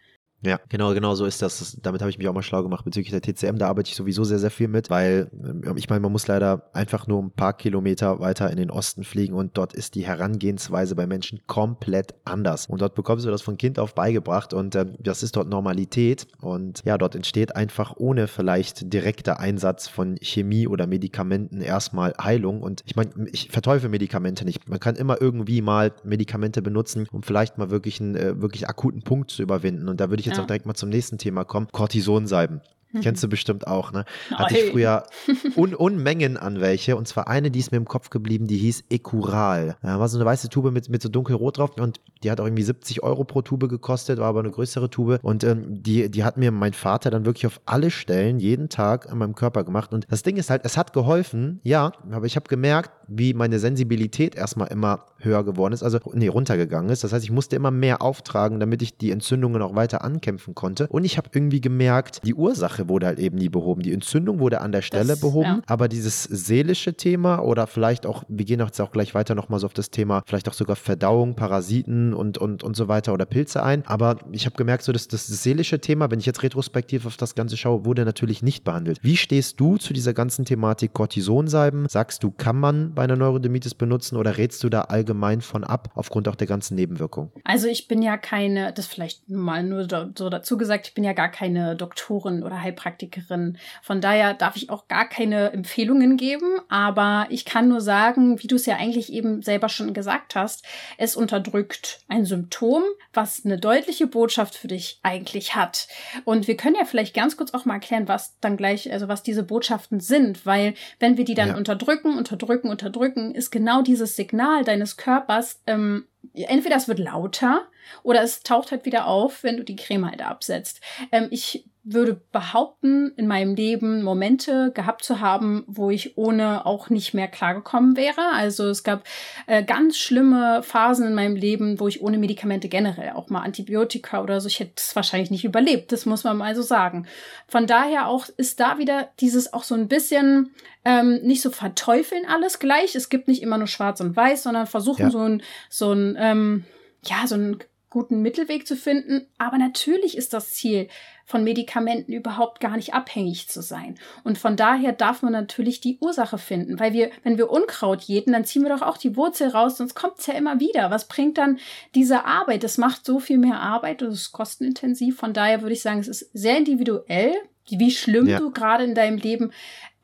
Ja, genau, genau so ist das. damit habe ich mich auch mal schlau gemacht bezüglich der TCM. Da arbeite ich sowieso sehr, sehr viel mit, weil ähm, ich meine, man muss leider einfach nur ein paar Kilometer weiter in den Osten fliegen und dort ist die Herangehensweise bei Menschen komplett anders. Und dort bekommst du das von Kind auf beigebracht und äh, das ist dort Normalität. Und ja, dort entsteht einfach ohne vielleicht direkter Einsatz von Chemie oder Medikamenten erstmal Heilung. Und ich meine, ich verteufel Medikamente nicht. Man kann immer irgendwie mal Medikamente benutzen, um vielleicht mal wirklich einen äh, wirklich akuten Punkt zu überwinden. Und da würde ich jetzt ja. auch direkt mal zum nächsten Thema kommen. Cortisonsalben. Mhm. Kennst du bestimmt auch, ne? Hatte ich früher Un Unmengen an welche. Und zwar eine, die ist mir im Kopf geblieben, die hieß Ecural. Da war so eine weiße Tube mit, mit so dunkelrot drauf und die hat auch irgendwie 70 Euro pro Tube gekostet, war aber eine größere Tube. Und ähm, die, die hat mir mein Vater dann wirklich auf alle Stellen jeden Tag an meinem Körper gemacht. Und das Ding ist halt, es hat geholfen, ja, aber ich habe gemerkt, wie meine Sensibilität erstmal immer höher geworden ist, also nee, runtergegangen ist. Das heißt, ich musste immer mehr auftragen, damit ich die Entzündungen auch weiter ankämpfen konnte. Und ich habe irgendwie gemerkt, die Ursache wurde halt eben nie behoben. Die Entzündung wurde an der Stelle das, behoben, ja. aber dieses seelische Thema oder vielleicht auch, wir gehen jetzt auch gleich weiter nochmal so auf das Thema, vielleicht auch sogar Verdauung, Parasiten und, und, und so weiter oder Pilze ein. Aber ich habe gemerkt, so dass das seelische Thema, wenn ich jetzt retrospektiv auf das Ganze schaue, wurde natürlich nicht behandelt. Wie stehst du zu dieser ganzen Thematik Cortisonsalben? Sagst du, kann man bei einer Neurodermitis benutzen oder rätst du da allgemein von ab, aufgrund auch der ganzen Nebenwirkungen? Also ich bin ja keine, das vielleicht mal nur so dazu gesagt, ich bin ja gar keine Doktorin oder Heilpraktikerin. Von daher darf ich auch gar keine Empfehlungen geben, aber ich kann nur sagen, wie du es ja eigentlich eben selber schon gesagt hast, es unterdrückt ein Symptom, was eine deutliche Botschaft für dich eigentlich hat. Und wir können ja vielleicht ganz kurz auch mal erklären, was dann gleich, also was diese Botschaften sind, weil wenn wir die dann ja. unterdrücken, unterdrücken, unterdrücken, ist genau dieses Signal deines Körpers, ähm, entweder es wird lauter oder es taucht halt wieder auf, wenn du die Creme halt absetzt. Ähm, ich würde behaupten, in meinem Leben Momente gehabt zu haben, wo ich ohne auch nicht mehr klargekommen wäre. Also es gab äh, ganz schlimme Phasen in meinem Leben, wo ich ohne Medikamente generell, auch mal Antibiotika oder so, ich hätte es wahrscheinlich nicht überlebt. Das muss man mal so sagen. Von daher auch ist da wieder dieses auch so ein bisschen ähm, nicht so verteufeln alles gleich. Es gibt nicht immer nur Schwarz und Weiß, sondern versuchen ja. so ein so ein ähm, ja so ein guten Mittelweg zu finden. Aber natürlich ist das Ziel, von Medikamenten überhaupt gar nicht abhängig zu sein. Und von daher darf man natürlich die Ursache finden, weil wir, wenn wir Unkraut jäten, dann ziehen wir doch auch die Wurzel raus, sonst kommt es ja immer wieder. Was bringt dann diese Arbeit? Das macht so viel mehr Arbeit und es ist kostenintensiv. Von daher würde ich sagen, es ist sehr individuell, wie schlimm ja. du gerade in deinem Leben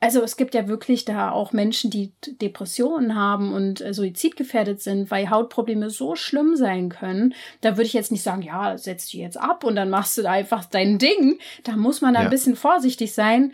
also es gibt ja wirklich da auch Menschen, die Depressionen haben und äh, suizidgefährdet sind, weil Hautprobleme so schlimm sein können. Da würde ich jetzt nicht sagen, ja, setz die jetzt ab und dann machst du einfach dein Ding. Da muss man da ja. ein bisschen vorsichtig sein,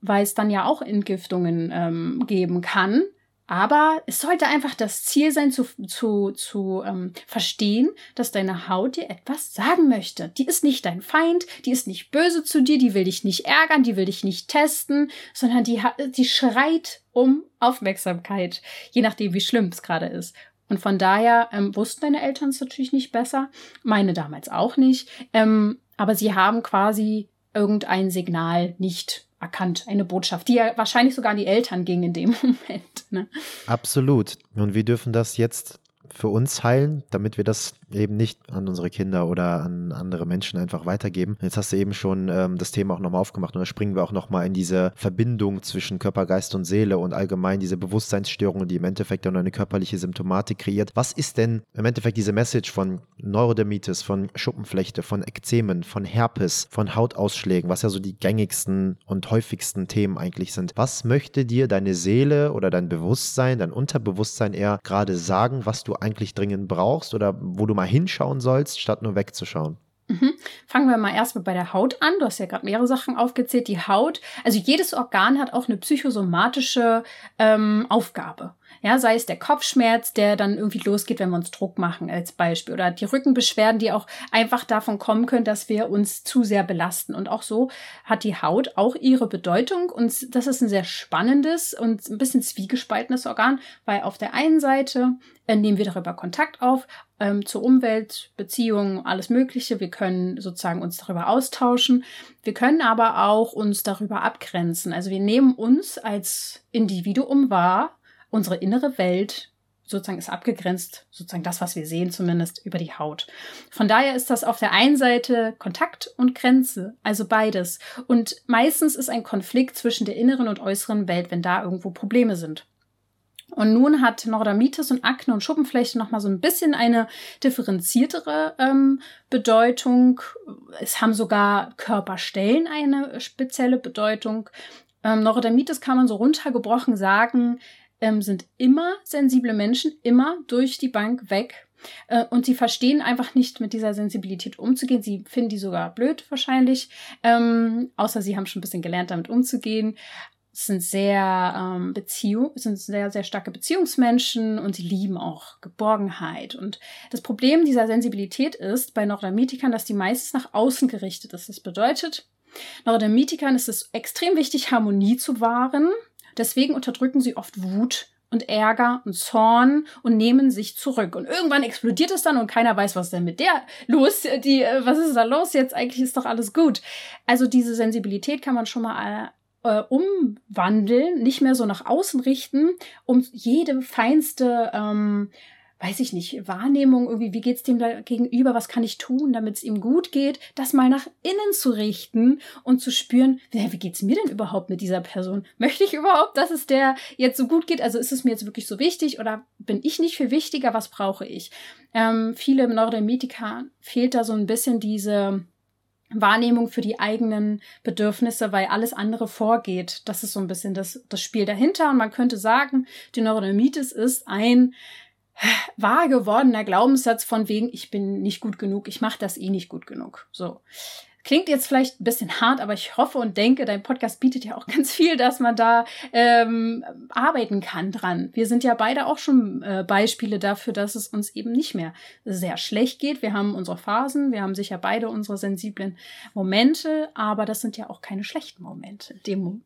weil es dann ja auch Entgiftungen ähm, geben kann. Aber es sollte einfach das Ziel sein, zu, zu, zu ähm, verstehen, dass deine Haut dir etwas sagen möchte. Die ist nicht dein Feind, die ist nicht böse zu dir, die will dich nicht ärgern, die will dich nicht testen, sondern die, die schreit um Aufmerksamkeit, je nachdem, wie schlimm es gerade ist. Und von daher ähm, wussten deine Eltern es natürlich nicht besser, meine damals auch nicht, ähm, aber sie haben quasi irgendein Signal nicht erkannt, eine Botschaft, die ja wahrscheinlich sogar an die Eltern ging in dem Moment. Ne? Absolut. Und wir dürfen das jetzt für uns heilen, damit wir das eben nicht an unsere Kinder oder an andere Menschen einfach weitergeben. Jetzt hast du eben schon ähm, das Thema auch nochmal aufgemacht und da springen wir auch nochmal in diese Verbindung zwischen Körper, Geist und Seele und allgemein diese Bewusstseinsstörungen, die im Endeffekt dann eine körperliche Symptomatik kreiert. Was ist denn im Endeffekt diese Message von Neurodermitis, von Schuppenflechte, von Ekzemen, von Herpes, von Hautausschlägen, was ja so die gängigsten und häufigsten Themen eigentlich sind? Was möchte dir deine Seele oder dein Bewusstsein, dein Unterbewusstsein eher gerade sagen, was du eigentlich dringend brauchst oder wo du mal hinschauen sollst, statt nur wegzuschauen? Mhm. Fangen wir mal erstmal bei der Haut an. Du hast ja gerade mehrere Sachen aufgezählt. Die Haut, also jedes Organ hat auch eine psychosomatische ähm, Aufgabe. Ja, sei es der Kopfschmerz, der dann irgendwie losgeht, wenn wir uns Druck machen, als Beispiel. Oder die Rückenbeschwerden, die auch einfach davon kommen können, dass wir uns zu sehr belasten. Und auch so hat die Haut auch ihre Bedeutung. Und das ist ein sehr spannendes und ein bisschen zwiegespaltenes Organ, weil auf der einen Seite äh, nehmen wir darüber Kontakt auf ähm, zur Umwelt, Beziehungen, alles Mögliche. Wir können sozusagen uns darüber austauschen. Wir können aber auch uns darüber abgrenzen. Also wir nehmen uns als Individuum wahr unsere innere Welt sozusagen ist abgegrenzt, sozusagen das, was wir sehen, zumindest über die Haut. Von daher ist das auf der einen Seite Kontakt und Grenze, also beides. Und meistens ist ein Konflikt zwischen der inneren und äußeren Welt, wenn da irgendwo Probleme sind. Und nun hat Neurodermitis und Akne und Schuppenflechte nochmal so ein bisschen eine differenziertere ähm, Bedeutung. Es haben sogar Körperstellen eine spezielle Bedeutung. Ähm, Neurodermitis kann man so runtergebrochen sagen, ähm, sind immer sensible Menschen, immer durch die Bank weg. Äh, und sie verstehen einfach nicht, mit dieser Sensibilität umzugehen. Sie finden die sogar blöd wahrscheinlich, ähm, außer sie haben schon ein bisschen gelernt, damit umzugehen. Es sind sehr ähm, Beziehung, sind sehr, sehr starke Beziehungsmenschen und sie lieben auch Geborgenheit. Und das Problem dieser Sensibilität ist bei Neurodermitikern, dass die meistens nach außen gerichtet ist. Das bedeutet, Neurodermitikern ist es extrem wichtig, Harmonie zu wahren Deswegen unterdrücken sie oft Wut und Ärger und Zorn und nehmen sich zurück. Und irgendwann explodiert es dann und keiner weiß, was denn mit der los, die, äh, was ist da los jetzt? Eigentlich ist doch alles gut. Also diese Sensibilität kann man schon mal äh, umwandeln, nicht mehr so nach außen richten, um jede feinste ähm, weiß ich nicht, Wahrnehmung, irgendwie, wie geht's dem da gegenüber, was kann ich tun, damit es ihm gut geht, das mal nach innen zu richten und zu spüren, wie, geht's mir denn überhaupt mit dieser Person? Möchte ich überhaupt, dass es der jetzt so gut geht? Also ist es mir jetzt wirklich so wichtig oder bin ich nicht viel wichtiger? Was brauche ich? Ähm, viele Neurodermitiker fehlt da so ein bisschen diese Wahrnehmung für die eigenen Bedürfnisse, weil alles andere vorgeht. Das ist so ein bisschen das, das Spiel dahinter. Und man könnte sagen, die Neurodermitis ist ein wahr gewordener Glaubenssatz von wegen, ich bin nicht gut genug, ich mache das eh nicht gut genug. So. Klingt jetzt vielleicht ein bisschen hart, aber ich hoffe und denke, dein Podcast bietet ja auch ganz viel, dass man da ähm, arbeiten kann dran. Wir sind ja beide auch schon äh, Beispiele dafür, dass es uns eben nicht mehr sehr schlecht geht. Wir haben unsere Phasen, wir haben sicher beide unsere sensiblen Momente, aber das sind ja auch keine schlechten Momente dem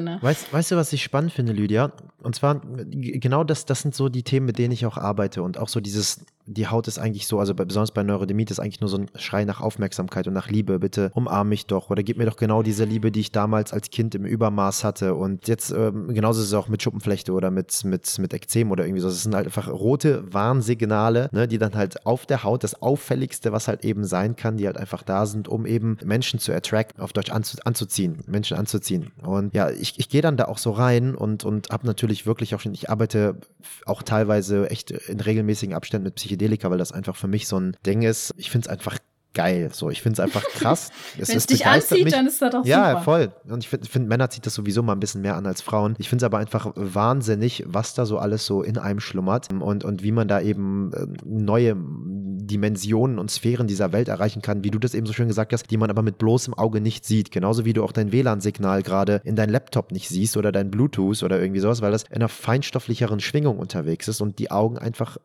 ne. Weißt, weißt du, was ich spannend finde, Lydia? Und zwar, genau das, das sind so die Themen, mit denen ich auch arbeite. Und auch so dieses, die Haut ist eigentlich so, also bei, besonders bei Neurodermitis ist eigentlich nur so ein Schrei nach Aufmerksamkeit und nach Liebe. Bitte umarm mich doch oder gib mir doch genau diese Liebe, die ich damals als Kind im Übermaß hatte. Und jetzt, ähm, genauso ist es auch mit Schuppenflechte oder mit, mit, mit Ekzem oder irgendwie so. Das sind halt einfach rote Warnsignale, ne, die dann halt auf der Haut das Auffälligste, was halt eben sein kann, die halt einfach da sind, um eben Menschen zu attract, auf Deutsch anzu, anzuziehen, Menschen anzuziehen. Und ja, ich, ich gehe dann da auch so rein und, und habe natürlich wirklich auch schon, ich arbeite auch teilweise echt in regelmäßigen Abständen mit Psychedelika, weil das einfach für mich so ein Ding ist. Ich finde es einfach geil. So, ich finde es einfach krass. Wenn es dich anzieht, mich. dann ist das doch ja, super. Ja, voll. Und ich finde, find, Männer zieht das sowieso mal ein bisschen mehr an als Frauen. Ich finde es aber einfach wahnsinnig, was da so alles so in einem schlummert und, und wie man da eben ähm, neue Dimensionen und Sphären dieser Welt erreichen kann, wie du das eben so schön gesagt hast, die man aber mit bloßem Auge nicht sieht. Genauso wie du auch dein WLAN-Signal gerade in dein Laptop nicht siehst oder dein Bluetooth oder irgendwie sowas, weil das in einer feinstofflicheren Schwingung unterwegs ist und die Augen einfach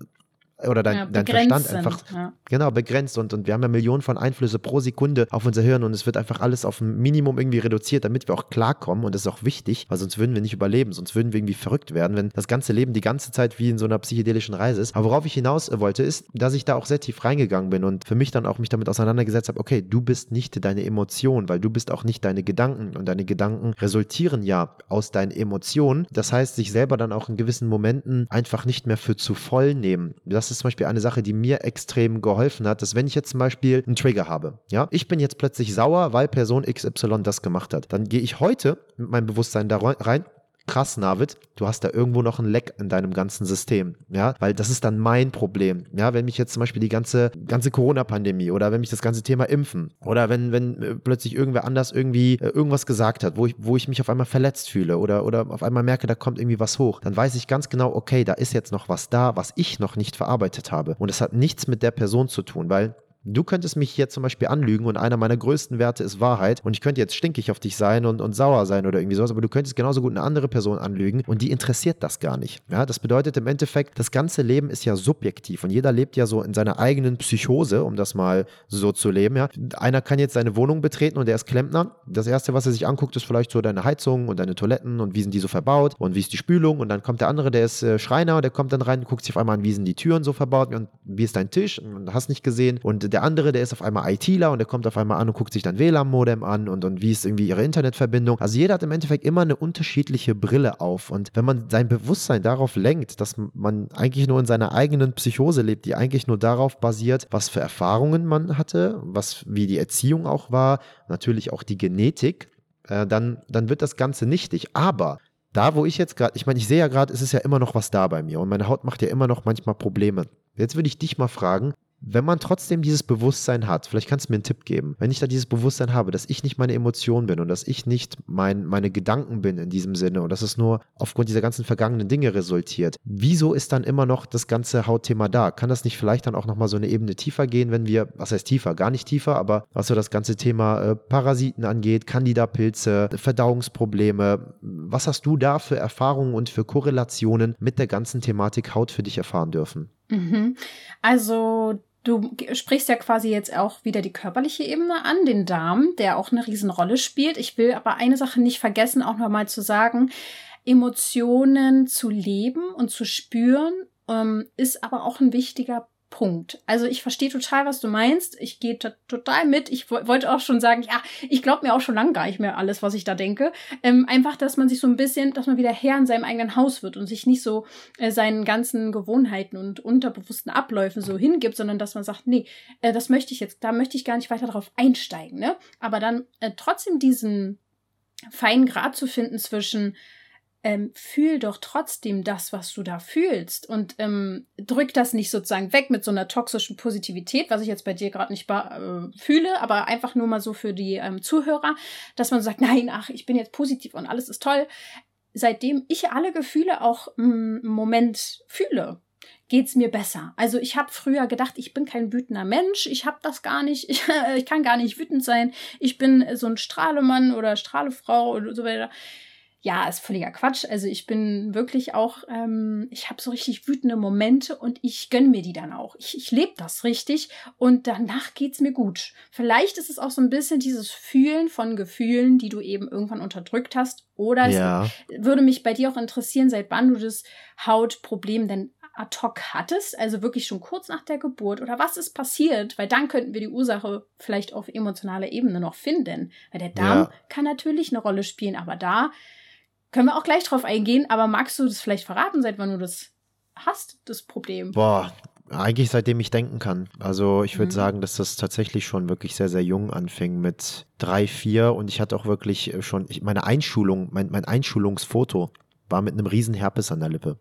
oder dein, ja, dein Verstand einfach ja. genau begrenzt und, und wir haben ja Millionen von Einflüsse pro Sekunde auf unser Hirn und es wird einfach alles auf ein Minimum irgendwie reduziert, damit wir auch klarkommen und das ist auch wichtig, weil sonst würden wir nicht überleben, sonst würden wir irgendwie verrückt werden, wenn das ganze Leben die ganze Zeit wie in so einer psychedelischen Reise ist. Aber worauf ich hinaus wollte, ist, dass ich da auch sehr tief reingegangen bin und für mich dann auch mich damit auseinandergesetzt habe, okay, du bist nicht deine Emotion, weil du bist auch nicht deine Gedanken und deine Gedanken resultieren ja aus deinen Emotionen. Das heißt, sich selber dann auch in gewissen Momenten einfach nicht mehr für zu voll nehmen. Das ist ist zum Beispiel eine Sache, die mir extrem geholfen hat, dass wenn ich jetzt zum Beispiel einen Trigger habe, ja, ich bin jetzt plötzlich sauer, weil Person XY das gemacht hat, dann gehe ich heute mit meinem Bewusstsein da rein krass, Navid, du hast da irgendwo noch ein Leck in deinem ganzen System, ja, weil das ist dann mein Problem, ja, wenn mich jetzt zum Beispiel die ganze, ganze Corona-Pandemie oder wenn mich das ganze Thema Impfen oder wenn, wenn äh, plötzlich irgendwer anders irgendwie äh, irgendwas gesagt hat, wo ich, wo ich mich auf einmal verletzt fühle oder, oder auf einmal merke, da kommt irgendwie was hoch, dann weiß ich ganz genau, okay, da ist jetzt noch was da, was ich noch nicht verarbeitet habe. Und es hat nichts mit der Person zu tun, weil Du könntest mich jetzt zum Beispiel anlügen und einer meiner größten Werte ist Wahrheit und ich könnte jetzt stinkig auf dich sein und, und sauer sein oder irgendwie sowas, aber du könntest genauso gut eine andere Person anlügen und die interessiert das gar nicht. Ja, das bedeutet im Endeffekt, das ganze Leben ist ja subjektiv und jeder lebt ja so in seiner eigenen Psychose, um das mal so zu leben. Ja. Einer kann jetzt seine Wohnung betreten und der ist Klempner. Das erste, was er sich anguckt, ist vielleicht so deine Heizung und deine Toiletten und wie sind die so verbaut und wie ist die Spülung und dann kommt der andere, der ist äh, Schreiner, der kommt dann rein, und guckt sich auf einmal an, wie sind die Türen so verbaut und wie ist dein Tisch und hast nicht gesehen und der andere, der ist auf einmal ITler und der kommt auf einmal an und guckt sich dein WLAN-Modem an und, und wie ist irgendwie ihre Internetverbindung. Also jeder hat im Endeffekt immer eine unterschiedliche Brille auf und wenn man sein Bewusstsein darauf lenkt, dass man eigentlich nur in seiner eigenen Psychose lebt, die eigentlich nur darauf basiert, was für Erfahrungen man hatte, was wie die Erziehung auch war, natürlich auch die Genetik, äh, dann, dann wird das Ganze nichtig. Aber da, wo ich jetzt gerade, ich meine, ich sehe ja gerade, es ist ja immer noch was da bei mir und meine Haut macht ja immer noch manchmal Probleme. Jetzt würde ich dich mal fragen, wenn man trotzdem dieses Bewusstsein hat, vielleicht kannst du mir einen Tipp geben, wenn ich da dieses Bewusstsein habe, dass ich nicht meine Emotion bin und dass ich nicht mein, meine Gedanken bin in diesem Sinne und dass es nur aufgrund dieser ganzen vergangenen Dinge resultiert, wieso ist dann immer noch das ganze Hautthema da? Kann das nicht vielleicht dann auch nochmal so eine Ebene tiefer gehen, wenn wir, was heißt tiefer, gar nicht tiefer, aber was so das ganze Thema äh, Parasiten angeht, Candida-Pilze, Verdauungsprobleme, was hast du da für Erfahrungen und für Korrelationen mit der ganzen Thematik Haut für dich erfahren dürfen? Mhm. Also Du sprichst ja quasi jetzt auch wieder die körperliche Ebene an, den Darm, der auch eine Riesenrolle spielt. Ich will aber eine Sache nicht vergessen, auch nochmal zu sagen, Emotionen zu leben und zu spüren, ähm, ist aber auch ein wichtiger Punkt. Also ich verstehe total, was du meinst. Ich gehe total mit. Ich wollte auch schon sagen, ja, ich glaube mir auch schon lange gar nicht mehr alles, was ich da denke. Ähm, einfach, dass man sich so ein bisschen, dass man wieder Herr in seinem eigenen Haus wird und sich nicht so äh, seinen ganzen Gewohnheiten und unterbewussten Abläufen so hingibt, sondern dass man sagt, nee, äh, das möchte ich jetzt, da möchte ich gar nicht weiter drauf einsteigen. Ne? Aber dann äh, trotzdem diesen feinen Grad zu finden zwischen ähm, fühl doch trotzdem das, was du da fühlst und ähm, drück das nicht sozusagen weg mit so einer toxischen Positivität, was ich jetzt bei dir gerade nicht äh, fühle, aber einfach nur mal so für die ähm, Zuhörer, dass man sagt, nein, ach, ich bin jetzt positiv und alles ist toll. Seitdem ich alle Gefühle auch im Moment fühle, geht's mir besser. Also ich habe früher gedacht, ich bin kein wütender Mensch, ich habe das gar nicht, ich, ich kann gar nicht wütend sein, ich bin so ein Strahlemann oder Strahlefrau und so weiter ja, ist völliger Quatsch. Also ich bin wirklich auch, ähm, ich habe so richtig wütende Momente und ich gönne mir die dann auch. Ich, ich lebe das richtig und danach geht's mir gut. Vielleicht ist es auch so ein bisschen dieses Fühlen von Gefühlen, die du eben irgendwann unterdrückt hast. Oder ja. es würde mich bei dir auch interessieren, seit wann du das Hautproblem denn ad hoc hattest, also wirklich schon kurz nach der Geburt oder was ist passiert, weil dann könnten wir die Ursache vielleicht auf emotionaler Ebene noch finden, weil der Darm ja. kann natürlich eine Rolle spielen, aber da können wir auch gleich drauf eingehen, aber magst du das vielleicht verraten, seit wann du das hast, das Problem? Boah, eigentlich seitdem ich denken kann. Also ich würde mhm. sagen, dass das tatsächlich schon wirklich sehr, sehr jung anfing mit drei, vier und ich hatte auch wirklich schon, ich, meine Einschulung, mein, mein Einschulungsfoto war mit einem riesen Herpes an der Lippe.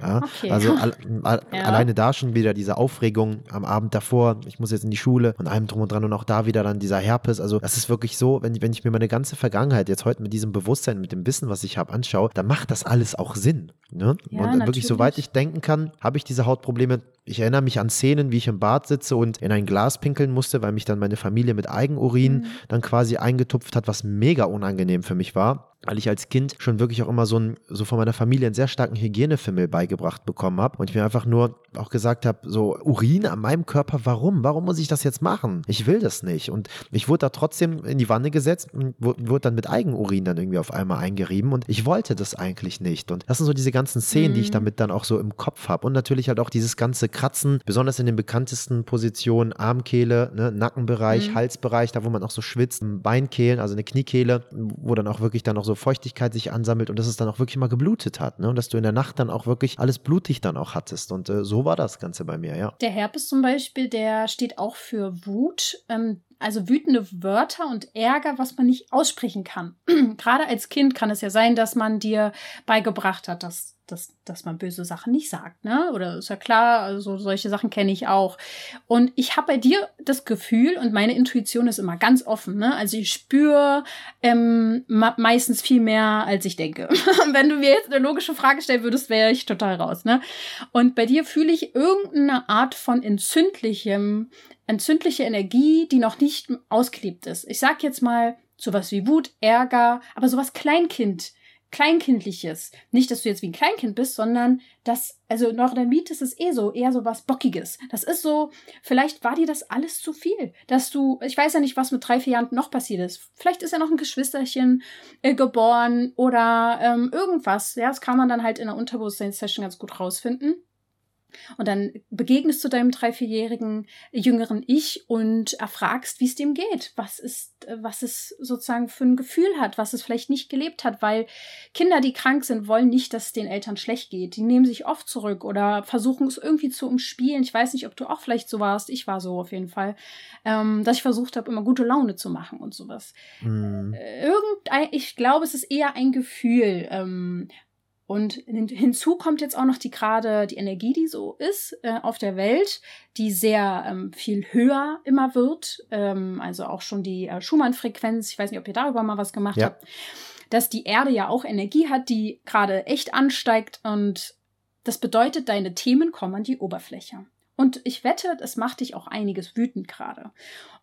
Ja? Okay. Also al al ja. alleine da schon wieder diese Aufregung am Abend davor, ich muss jetzt in die Schule und allem drum und dran und auch da wieder dann dieser Herpes. Also das ist wirklich so, wenn, wenn ich mir meine ganze Vergangenheit jetzt heute mit diesem Bewusstsein, mit dem Wissen, was ich habe, anschaue, dann macht das alles auch Sinn. Ne? Ja, und natürlich. wirklich, soweit ich denken kann, habe ich diese Hautprobleme. Ich erinnere mich an Szenen, wie ich im Bad sitze und in ein Glas pinkeln musste, weil mich dann meine Familie mit Eigenurin mhm. dann quasi eingetupft hat, was mega unangenehm für mich war weil ich als Kind schon wirklich auch immer so, ein, so von meiner Familie einen sehr starken Hygienefimmel beigebracht bekommen habe und ich mir einfach nur auch gesagt habe, so Urin an meinem Körper, warum? Warum muss ich das jetzt machen? Ich will das nicht. Und ich wurde da trotzdem in die Wanne gesetzt und wurde dann mit Eigenurin dann irgendwie auf einmal eingerieben und ich wollte das eigentlich nicht. Und das sind so diese ganzen Szenen, mhm. die ich mhm. damit dann auch so im Kopf habe. Und natürlich halt auch dieses ganze Kratzen, besonders in den bekanntesten Positionen, Armkehle, ne, Nackenbereich, mhm. Halsbereich, da wo man auch so schwitzt, Beinkehlen, also eine Kniekehle, wo dann auch wirklich dann noch so Feuchtigkeit sich ansammelt und dass es dann auch wirklich mal geblutet hat. Ne? Und dass du in der Nacht dann auch wirklich alles blutig dann auch hattest. Und äh, so war das Ganze bei mir, ja. Der Herpes zum Beispiel, der steht auch für Wut. Ähm, also wütende Wörter und Ärger, was man nicht aussprechen kann. Gerade als Kind kann es ja sein, dass man dir beigebracht hat, dass dass, dass man böse Sachen nicht sagt, ne? Oder ist ja klar, also solche Sachen kenne ich auch. Und ich habe bei dir das Gefühl und meine Intuition ist immer ganz offen, ne? Also ich spüre ähm, meistens viel mehr, als ich denke. Wenn du mir jetzt eine logische Frage stellen würdest, wäre ich total raus, ne? Und bei dir fühle ich irgendeine Art von entzündlichem entzündliche Energie, die noch nicht ausgelebt ist. Ich sag jetzt mal sowas wie Wut, Ärger, aber sowas Kleinkind, Kleinkindliches. Nicht, dass du jetzt wie ein Kleinkind bist, sondern das, also Neurodermitis ist eh so, eher so was Bockiges. Das ist so, vielleicht war dir das alles zu viel, dass du, ich weiß ja nicht, was mit drei, vier Jahren noch passiert ist. Vielleicht ist ja noch ein Geschwisterchen äh, geboren oder ähm, irgendwas. Ja, das kann man dann halt in der Unterbewusstseinssession ganz gut rausfinden. Und dann begegnest du deinem drei, vierjährigen jüngeren Ich und erfragst, wie es dem geht, was ist, was es sozusagen für ein Gefühl hat, was es vielleicht nicht gelebt hat, weil Kinder, die krank sind, wollen nicht, dass es den Eltern schlecht geht. Die nehmen sich oft zurück oder versuchen es irgendwie zu umspielen. Ich weiß nicht, ob du auch vielleicht so warst. Ich war so auf jeden Fall, ähm, dass ich versucht habe, immer gute Laune zu machen und sowas. Mhm. Irgendein, ich glaube, es ist eher ein Gefühl, ähm, und hinzu kommt jetzt auch noch die gerade die Energie, die so ist äh, auf der Welt, die sehr ähm, viel höher immer wird. Ähm, also auch schon die äh, Schumann-Frequenz. Ich weiß nicht, ob ihr darüber mal was gemacht ja. habt. Dass die Erde ja auch Energie hat, die gerade echt ansteigt. Und das bedeutet, deine Themen kommen an die Oberfläche. Und ich wette, das macht dich auch einiges wütend gerade.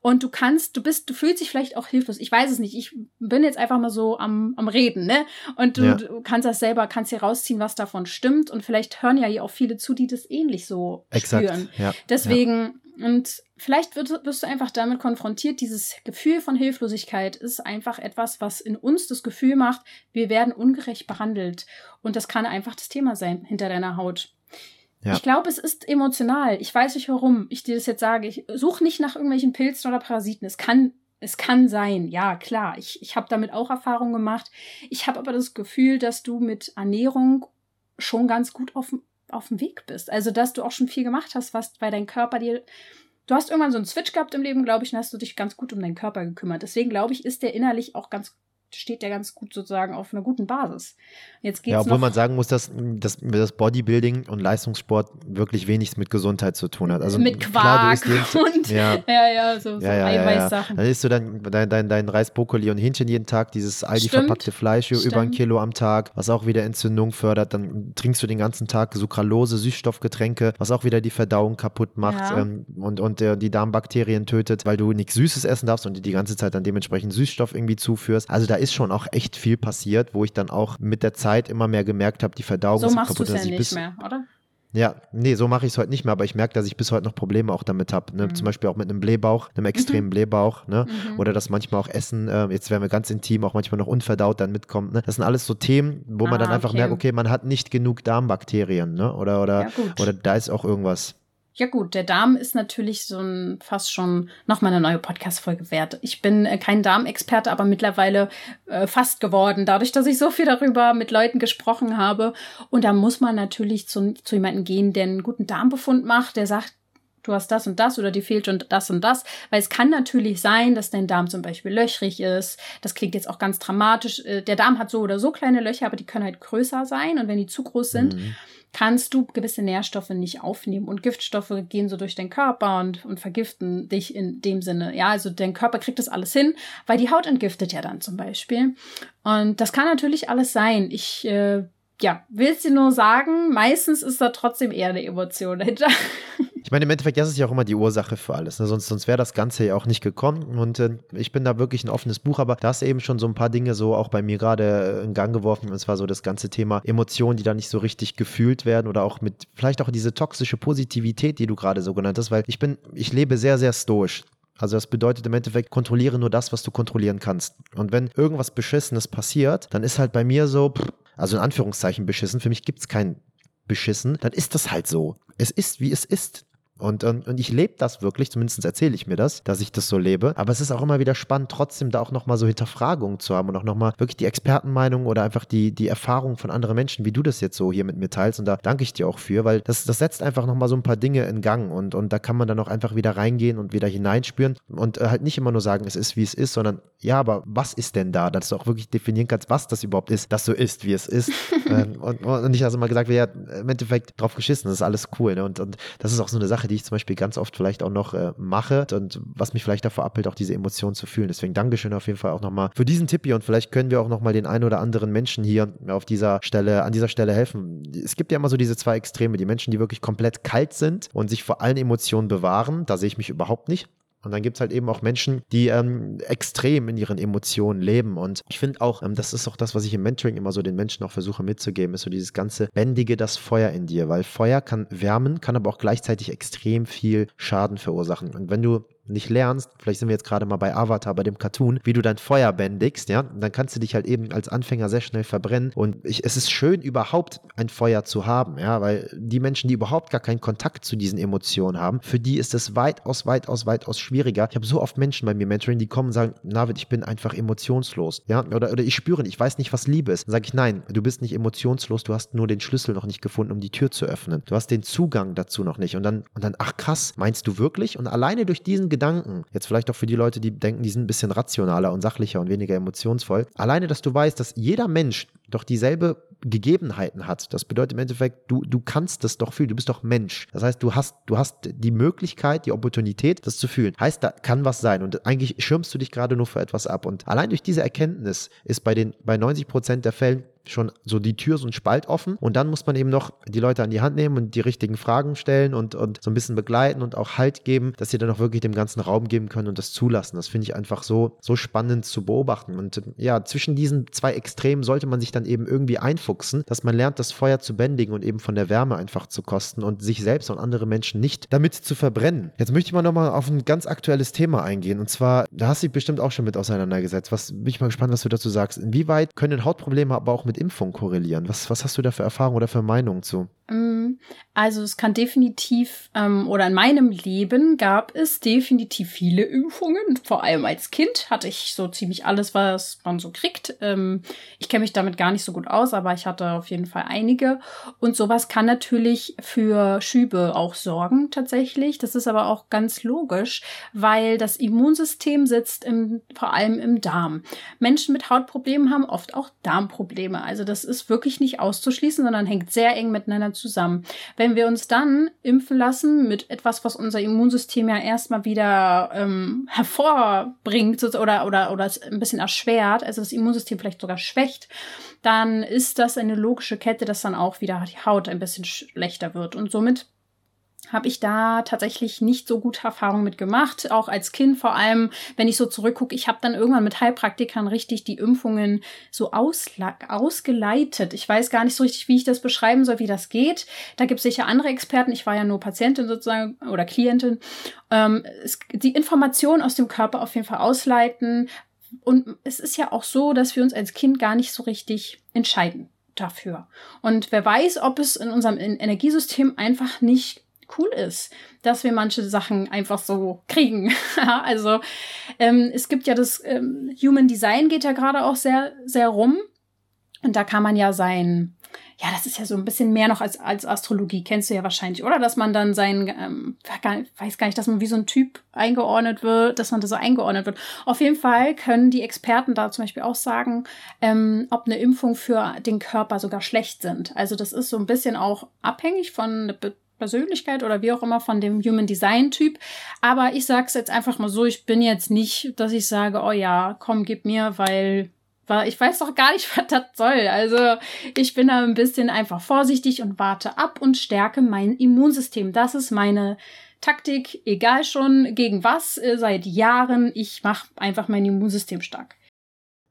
Und du kannst, du bist, du fühlst dich vielleicht auch hilflos. Ich weiß es nicht. Ich bin jetzt einfach mal so am, am Reden, ne? Und du, ja. du kannst das selber, kannst hier rausziehen, was davon stimmt. Und vielleicht hören ja hier auch viele zu, die das ähnlich so Exakt. spüren. Ja. Deswegen, ja. und vielleicht wirst, wirst du einfach damit konfrontiert, dieses Gefühl von Hilflosigkeit ist einfach etwas, was in uns das Gefühl macht, wir werden ungerecht behandelt. Und das kann einfach das Thema sein hinter deiner Haut. Ja. Ich glaube, es ist emotional. Ich weiß nicht warum ich dir das jetzt sage. Ich suche nicht nach irgendwelchen Pilzen oder Parasiten. Es kann, es kann sein, ja, klar. Ich, ich habe damit auch Erfahrungen gemacht. Ich habe aber das Gefühl, dass du mit Ernährung schon ganz gut auf, auf dem Weg bist. Also, dass du auch schon viel gemacht hast, was bei deinem Körper dir. Du hast irgendwann so einen Switch gehabt im Leben, glaube ich, und hast du dich ganz gut um deinen Körper gekümmert. Deswegen glaube ich, ist der innerlich auch ganz steht ja ganz gut sozusagen auf einer guten Basis. Jetzt geht's ja, obwohl man sagen muss, dass, dass das Bodybuilding und Leistungssport wirklich wenig mit Gesundheit zu tun hat. Also mit Quark klar, und ja, ja, ja, so, so ja, ja, Eiweißsachen. Dann isst du dann dein, dein, dein Reis, Brokkoli und Hähnchen jeden Tag, dieses Aldi Stimmt. verpackte Fleisch Stimmt. über ein Kilo am Tag, was auch wieder Entzündung fördert. Dann trinkst du den ganzen Tag Sucralose, Süßstoffgetränke, was auch wieder die Verdauung kaputt macht ja. ähm, und, und äh, die Darmbakterien tötet, weil du nichts Süßes essen darfst und die ganze Zeit dann dementsprechend Süßstoff irgendwie zuführst. Also da ist schon auch echt viel passiert, wo ich dann auch mit der Zeit immer mehr gemerkt habe, die Verdauung so ist machst kaputt. So machst du es ja nicht mehr, oder? Ja, nee, so mache ich es heute nicht mehr, aber ich merke, dass ich bis heute noch Probleme auch damit habe. Ne? Mhm. Zum Beispiel auch mit einem Blähbauch, einem extremen mhm. Blähbauch. Ne? Mhm. Oder dass manchmal auch Essen, äh, jetzt werden wir ganz intim, auch manchmal noch unverdaut dann mitkommt. Ne? Das sind alles so Themen, wo ah, man dann einfach okay. merkt, okay, man hat nicht genug Darmbakterien. Ne? Oder, oder, ja, oder da ist auch irgendwas. Ja gut, der Darm ist natürlich so ein fast schon nochmal eine neue Podcast-Folge wert. Ich bin äh, kein Darmexperte, aber mittlerweile äh, fast geworden, dadurch, dass ich so viel darüber mit Leuten gesprochen habe. Und da muss man natürlich zu, zu jemandem gehen, der einen guten Darmbefund macht, der sagt, du hast das und das oder dir fehlt schon das und das. Weil es kann natürlich sein, dass dein Darm zum Beispiel löchrig ist. Das klingt jetzt auch ganz dramatisch. Äh, der Darm hat so oder so kleine Löcher, aber die können halt größer sein. Und wenn die zu groß sind, mhm kannst du gewisse Nährstoffe nicht aufnehmen und Giftstoffe gehen so durch den Körper und, und vergiften dich in dem Sinne. Ja, also dein Körper kriegt das alles hin, weil die Haut entgiftet ja dann zum Beispiel. Und das kann natürlich alles sein. Ich äh, ja, willst du nur sagen, meistens ist da trotzdem eher eine Emotion dahinter. Ich meine, im Endeffekt, das ist ja auch immer die Ursache für alles. Ne? Sonst, sonst wäre das Ganze ja auch nicht gekommen. Und äh, ich bin da wirklich ein offenes Buch, aber da hast eben schon so ein paar Dinge so auch bei mir gerade in Gang geworfen. Und zwar so das ganze Thema Emotionen, die da nicht so richtig gefühlt werden oder auch mit vielleicht auch diese toxische Positivität, die du gerade so genannt hast, weil ich bin, ich lebe sehr, sehr stoisch. Also das bedeutet im Endeffekt, kontrolliere nur das, was du kontrollieren kannst. Und wenn irgendwas Beschissenes passiert, dann ist halt bei mir so, also in Anführungszeichen beschissen, für mich gibt es kein beschissen, dann ist das halt so. Es ist, wie es ist. Und, und, und ich lebe das wirklich, zumindest erzähle ich mir das, dass ich das so lebe. Aber es ist auch immer wieder spannend, trotzdem da auch nochmal so Hinterfragungen zu haben und auch nochmal wirklich die Expertenmeinung oder einfach die, die Erfahrung von anderen Menschen, wie du das jetzt so hier mit mir teilst. Und da danke ich dir auch für, weil das, das setzt einfach nochmal so ein paar Dinge in Gang und, und da kann man dann auch einfach wieder reingehen und wieder hineinspüren und äh, halt nicht immer nur sagen, es ist, wie es ist, sondern ja, aber was ist denn da, dass du auch wirklich definieren kannst, was das überhaupt ist, dass so ist, wie es ist. ähm, und, und nicht, also mal gesagt ja, im Endeffekt drauf geschissen, das ist alles cool. Ne? Und, und das ist auch so eine Sache, Sache, die ich zum Beispiel ganz oft vielleicht auch noch äh, mache und was mich vielleicht davor abhält, auch diese Emotionen zu fühlen. Deswegen Dankeschön auf jeden Fall auch nochmal für diesen Tipp hier und vielleicht können wir auch nochmal den einen oder anderen Menschen hier auf dieser Stelle, an dieser Stelle helfen. Es gibt ja immer so diese zwei Extreme, die Menschen, die wirklich komplett kalt sind und sich vor allen Emotionen bewahren. Da sehe ich mich überhaupt nicht. Und dann gibt es halt eben auch Menschen, die ähm, extrem in ihren Emotionen leben. Und ich finde auch, ähm, das ist auch das, was ich im Mentoring immer so den Menschen auch versuche mitzugeben, ist so dieses ganze Bändige, das Feuer in dir. Weil Feuer kann wärmen, kann aber auch gleichzeitig extrem viel Schaden verursachen. Und wenn du nicht lernst, vielleicht sind wir jetzt gerade mal bei Avatar, bei dem Cartoon, wie du dein Feuer bändigst, ja, dann kannst du dich halt eben als Anfänger sehr schnell verbrennen. Und ich, es ist schön, überhaupt ein Feuer zu haben, ja, weil die Menschen, die überhaupt gar keinen Kontakt zu diesen Emotionen haben, für die ist es weitaus, weitaus, weitaus schwieriger. Ich habe so oft Menschen bei mir Mentoring, die kommen und sagen, Navid, ich bin einfach emotionslos, ja, oder, oder ich spüre ich weiß nicht, was Liebe ist. Dann sage ich, nein, du bist nicht emotionslos, du hast nur den Schlüssel noch nicht gefunden, um die Tür zu öffnen. Du hast den Zugang dazu noch nicht. Und dann, und dann, ach krass, meinst du wirklich? Und alleine durch diesen Gedanken, jetzt vielleicht auch für die Leute, die denken, die sind ein bisschen rationaler und sachlicher und weniger emotionsvoll, alleine, dass du weißt, dass jeder Mensch doch dieselbe Gegebenheiten hat. Das bedeutet im Endeffekt, du, du kannst das doch fühlen, du bist doch Mensch. Das heißt, du hast, du hast die Möglichkeit, die Opportunität, das zu fühlen. Heißt, da kann was sein und eigentlich schirmst du dich gerade nur für etwas ab. Und allein durch diese Erkenntnis ist bei den, bei 90 Prozent der Fällen schon so die Tür, so ein Spalt offen. Und dann muss man eben noch die Leute an die Hand nehmen und die richtigen Fragen stellen und, und so ein bisschen begleiten und auch Halt geben, dass sie dann auch wirklich dem ganzen Raum geben können und das zulassen. Das finde ich einfach so, so spannend zu beobachten. Und ja, zwischen diesen zwei Extremen sollte man sich dann eben irgendwie einfuchsen, dass man lernt, das Feuer zu bändigen und eben von der Wärme einfach zu kosten und sich selbst und andere Menschen nicht damit zu verbrennen. Jetzt möchte ich mal nochmal auf ein ganz aktuelles Thema eingehen. Und zwar, da hast du dich bestimmt auch schon mit auseinandergesetzt. Was bin ich mal gespannt, was du dazu sagst. Inwieweit können Hautprobleme aber auch mit mit Impfung korrelieren. Was, was hast du da für Erfahrungen oder für Meinungen zu? Mm, also es kann definitiv, ähm, oder in meinem Leben gab es definitiv viele Impfungen. Vor allem als Kind hatte ich so ziemlich alles, was man so kriegt. Ähm, ich kenne mich damit gar nicht so gut aus, aber ich hatte auf jeden Fall einige. Und sowas kann natürlich für Schübe auch sorgen tatsächlich. Das ist aber auch ganz logisch, weil das Immunsystem sitzt im, vor allem im Darm. Menschen mit Hautproblemen haben oft auch Darmprobleme. Also das ist wirklich nicht auszuschließen, sondern hängt sehr eng miteinander zusammen. Wenn wir uns dann impfen lassen mit etwas, was unser Immunsystem ja erstmal wieder ähm, hervorbringt oder, oder, oder es ein bisschen erschwert, also das Immunsystem vielleicht sogar schwächt, dann ist das eine logische Kette, dass dann auch wieder die Haut ein bisschen schlechter wird. Und somit habe ich da tatsächlich nicht so gute Erfahrungen mit gemacht. Auch als Kind vor allem, wenn ich so zurückgucke, ich habe dann irgendwann mit Heilpraktikern richtig die Impfungen so ausgeleitet. Ich weiß gar nicht so richtig, wie ich das beschreiben soll, wie das geht. Da gibt es sicher andere Experten. Ich war ja nur Patientin sozusagen oder Klientin. Ähm, es, die Informationen aus dem Körper auf jeden Fall ausleiten. Und es ist ja auch so, dass wir uns als Kind gar nicht so richtig entscheiden dafür. Und wer weiß, ob es in unserem Energiesystem einfach nicht cool ist, dass wir manche Sachen einfach so kriegen. also ähm, es gibt ja das ähm, Human Design geht ja gerade auch sehr, sehr rum. Und da kann man ja sein, ja, das ist ja so ein bisschen mehr noch als, als Astrologie, kennst du ja wahrscheinlich, oder? Dass man dann sein, ähm, weiß gar nicht, dass man wie so ein Typ eingeordnet wird, dass man da so eingeordnet wird. Auf jeden Fall können die Experten da zum Beispiel auch sagen, ähm, ob eine Impfung für den Körper sogar schlecht sind. Also das ist so ein bisschen auch abhängig von Persönlichkeit oder wie auch immer von dem Human Design Typ. Aber ich sag's jetzt einfach mal so, ich bin jetzt nicht, dass ich sage, oh ja, komm, gib mir, weil, ich weiß doch gar nicht, was das soll. Also ich bin da ein bisschen einfach vorsichtig und warte ab und stärke mein Immunsystem. Das ist meine Taktik, egal schon gegen was, äh, seit Jahren. Ich mache einfach mein Immunsystem stark.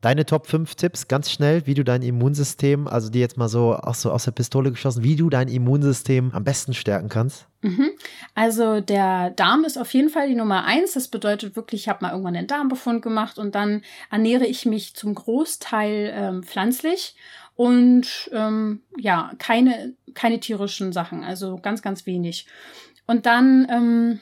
Deine Top 5 Tipps ganz schnell, wie du dein Immunsystem, also die jetzt mal so, auch so aus der Pistole geschossen, wie du dein Immunsystem am besten stärken kannst? Mhm. Also der Darm ist auf jeden Fall die Nummer eins. Das bedeutet wirklich, ich habe mal irgendwann einen Darmbefund gemacht und dann ernähre ich mich zum Großteil ähm, pflanzlich und ähm, ja, keine, keine tierischen Sachen, also ganz, ganz wenig. Und dann ähm,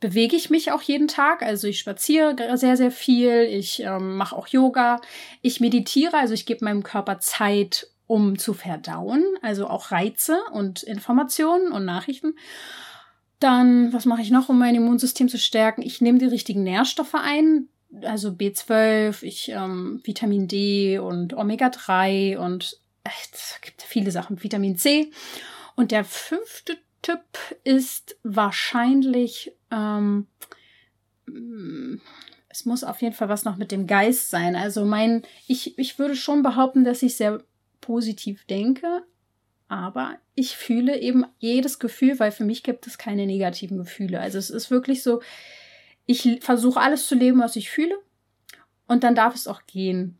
bewege ich mich auch jeden Tag. Also ich spaziere sehr, sehr viel. Ich ähm, mache auch Yoga. Ich meditiere, also ich gebe meinem Körper Zeit, um zu verdauen. Also auch Reize und Informationen und Nachrichten. Dann, was mache ich noch, um mein Immunsystem zu stärken? Ich nehme die richtigen Nährstoffe ein. Also B12, ich ähm, Vitamin D und Omega-3 und es gibt viele Sachen, Vitamin C. Und der fünfte Typ ist wahrscheinlich, ähm, es muss auf jeden Fall was noch mit dem Geist sein. Also mein, ich, ich würde schon behaupten, dass ich sehr positiv denke, aber ich fühle eben jedes Gefühl, weil für mich gibt es keine negativen Gefühle. Also es ist wirklich so, ich versuche alles zu leben, was ich fühle und dann darf es auch gehen.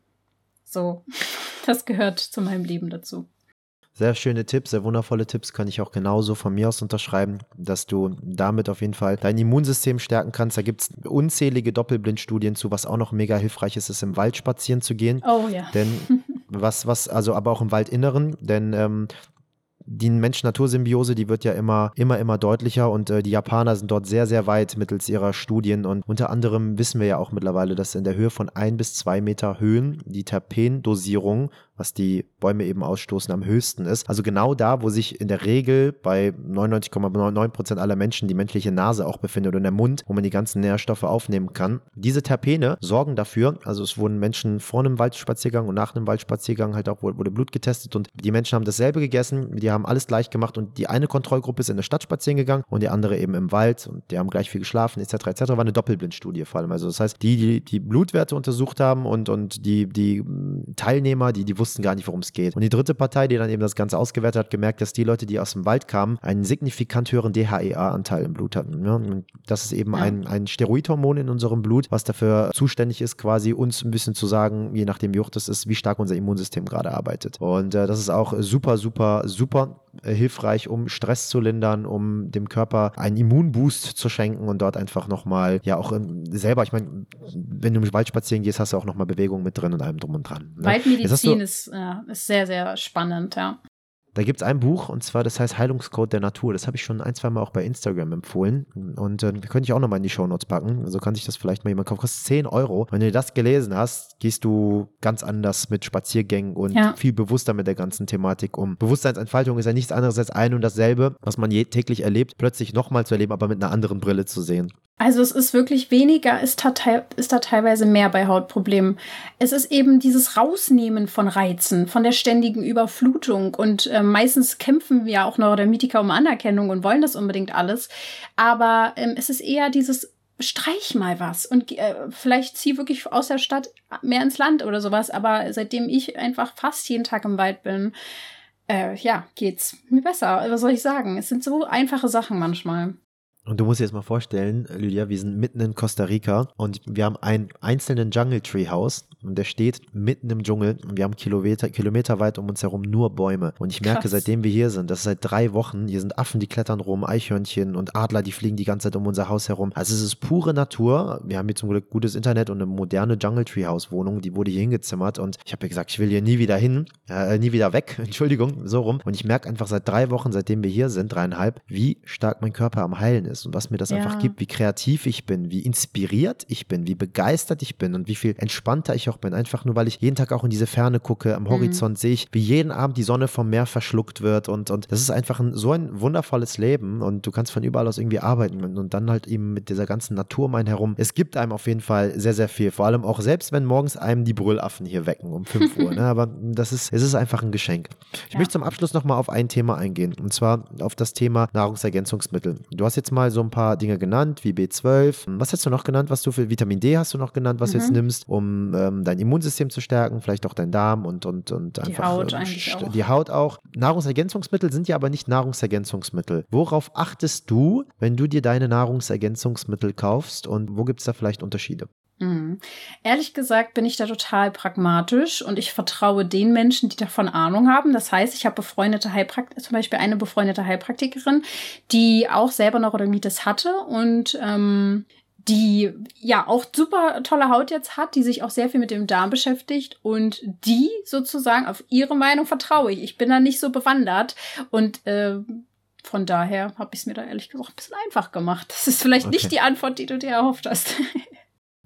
So, das gehört zu meinem Leben dazu. Sehr schöne Tipps, sehr wundervolle Tipps, kann ich auch genauso von mir aus unterschreiben, dass du damit auf jeden Fall dein Immunsystem stärken kannst. Da gibt es unzählige Doppelblindstudien zu, was auch noch mega hilfreich ist, ist im Wald spazieren zu gehen. Oh ja. Denn was, was, also aber auch im Waldinneren, denn ähm, die Mensch-Natur-Symbiose, die wird ja immer, immer, immer deutlicher und äh, die Japaner sind dort sehr, sehr weit mittels ihrer Studien und unter anderem wissen wir ja auch mittlerweile, dass in der Höhe von ein bis zwei Meter Höhen die Terpendosierung was die Bäume eben ausstoßen, am höchsten ist. Also genau da, wo sich in der Regel bei 99,99 Prozent aller Menschen die menschliche Nase auch befindet und der Mund, wo man die ganzen Nährstoffe aufnehmen kann. Diese Terpene sorgen dafür, also es wurden Menschen vor einem Waldspaziergang und nach einem Waldspaziergang halt auch wurde Blut getestet und die Menschen haben dasselbe gegessen, die haben alles gleich gemacht und die eine Kontrollgruppe ist in der Stadt spazieren gegangen und die andere eben im Wald und die haben gleich viel geschlafen etc. etc. War eine Doppelblindstudie vor allem. Also das heißt, die, die die Blutwerte untersucht haben und, und die, die Teilnehmer, die, die wussten, gar nicht, worum es geht. Und die dritte Partei, die dann eben das Ganze ausgewertet hat, gemerkt, dass die Leute, die aus dem Wald kamen, einen signifikant höheren DHEA-Anteil im Blut hatten. Ja? Und das ist eben ja. ein, ein Steroidhormon in unserem Blut, was dafür zuständig ist, quasi uns ein bisschen zu sagen, je nachdem wie hoch das ist, wie stark unser Immunsystem gerade arbeitet. Und äh, das ist auch super, super, super äh, hilfreich, um Stress zu lindern, um dem Körper einen Immunboost zu schenken und dort einfach nochmal, ja auch ähm, selber, ich meine, wenn du im Wald spazieren gehst, hast du auch nochmal Bewegung mit drin und allem drum und dran. Ne? Waldmedizin ist, äh, ist sehr, sehr spannend, ja. Da gibt es ein Buch und zwar, das heißt Heilungscode der Natur. Das habe ich schon ein, zwei Mal auch bei Instagram empfohlen. Und äh, könnte ich auch nochmal in die Shownotes packen. Also kann sich das vielleicht mal jemand kaufen. Kostet 10 Euro. Wenn du das gelesen hast, gehst du ganz anders mit Spaziergängen und ja. viel bewusster mit der ganzen Thematik um. Bewusstseinsentfaltung ist ja nichts anderes als ein und dasselbe, was man täglich erlebt, plötzlich nochmal zu erleben, aber mit einer anderen Brille zu sehen. Also es ist wirklich weniger, ist da, ist da teilweise mehr bei Hautproblemen. Es ist eben dieses Rausnehmen von Reizen, von der ständigen Überflutung. Und äh, meistens kämpfen wir auch Neurodermitiker um Anerkennung und wollen das unbedingt alles. Aber ähm, es ist eher dieses streich mal was und äh, vielleicht zieh wirklich aus der Stadt mehr ins Land oder sowas. Aber seitdem ich einfach fast jeden Tag im Wald bin, äh, ja, geht's mir besser. Was soll ich sagen? Es sind so einfache Sachen manchmal. Und du musst dir jetzt mal vorstellen, Lydia, wir sind mitten in Costa Rica und wir haben einen einzelnen Jungle Tree House und der steht mitten im Dschungel und wir haben Kilometer, kilometerweit um uns herum nur Bäume. Und ich merke, Krass. seitdem wir hier sind, das ist seit drei Wochen, hier sind Affen, die klettern rum, Eichhörnchen und Adler, die fliegen die ganze Zeit um unser Haus herum. Also es ist pure Natur. Wir haben hier zum Glück gutes Internet und eine moderne Jungle Tree House Wohnung, die wurde hier hingezimmert und ich habe ja gesagt, ich will hier nie wieder hin, äh, nie wieder weg, Entschuldigung, so rum. Und ich merke einfach seit drei Wochen, seitdem wir hier sind, dreieinhalb, wie stark mein Körper am Heilen ist und was mir das ja. einfach gibt, wie kreativ ich bin, wie inspiriert ich bin, wie begeistert ich bin und wie viel entspannter ich auch bin. Einfach nur, weil ich jeden Tag auch in diese Ferne gucke, am Horizont mhm. sehe ich, wie jeden Abend die Sonne vom Meer verschluckt wird und, und das ist einfach ein, so ein wundervolles Leben und du kannst von überall aus irgendwie arbeiten und dann halt eben mit dieser ganzen Natur um einen herum. Es gibt einem auf jeden Fall sehr, sehr viel. Vor allem auch selbst, wenn morgens einem die Brüllaffen hier wecken um 5 Uhr. Ne? Aber das ist, es ist einfach ein Geschenk. Ich ja. möchte zum Abschluss nochmal auf ein Thema eingehen und zwar auf das Thema Nahrungsergänzungsmittel. Du hast jetzt mal mal so ein paar Dinge genannt, wie B12. Was hast du noch genannt, was du für Vitamin D hast du noch genannt, was mhm. du jetzt mhm. nimmst, um ähm, dein Immunsystem zu stärken, vielleicht auch dein Darm und, und, und die einfach Haut ähm, die Haut auch. Nahrungsergänzungsmittel sind ja aber nicht Nahrungsergänzungsmittel. Worauf achtest du, wenn du dir deine Nahrungsergänzungsmittel kaufst und wo gibt es da vielleicht Unterschiede? Mhm. Ehrlich gesagt bin ich da total pragmatisch und ich vertraue den Menschen, die davon Ahnung haben. Das heißt, ich habe befreundete Heilpraktikerin, zum Beispiel eine befreundete Heilpraktikerin, die auch selber Neurodermitis hatte und ähm, die ja auch super tolle Haut jetzt hat, die sich auch sehr viel mit dem Darm beschäftigt und die sozusagen auf ihre Meinung vertraue ich. Ich bin da nicht so bewandert und äh, von daher habe ich es mir da ehrlich gesagt ein bisschen einfach gemacht. Das ist vielleicht okay. nicht die Antwort, die du dir erhofft hast.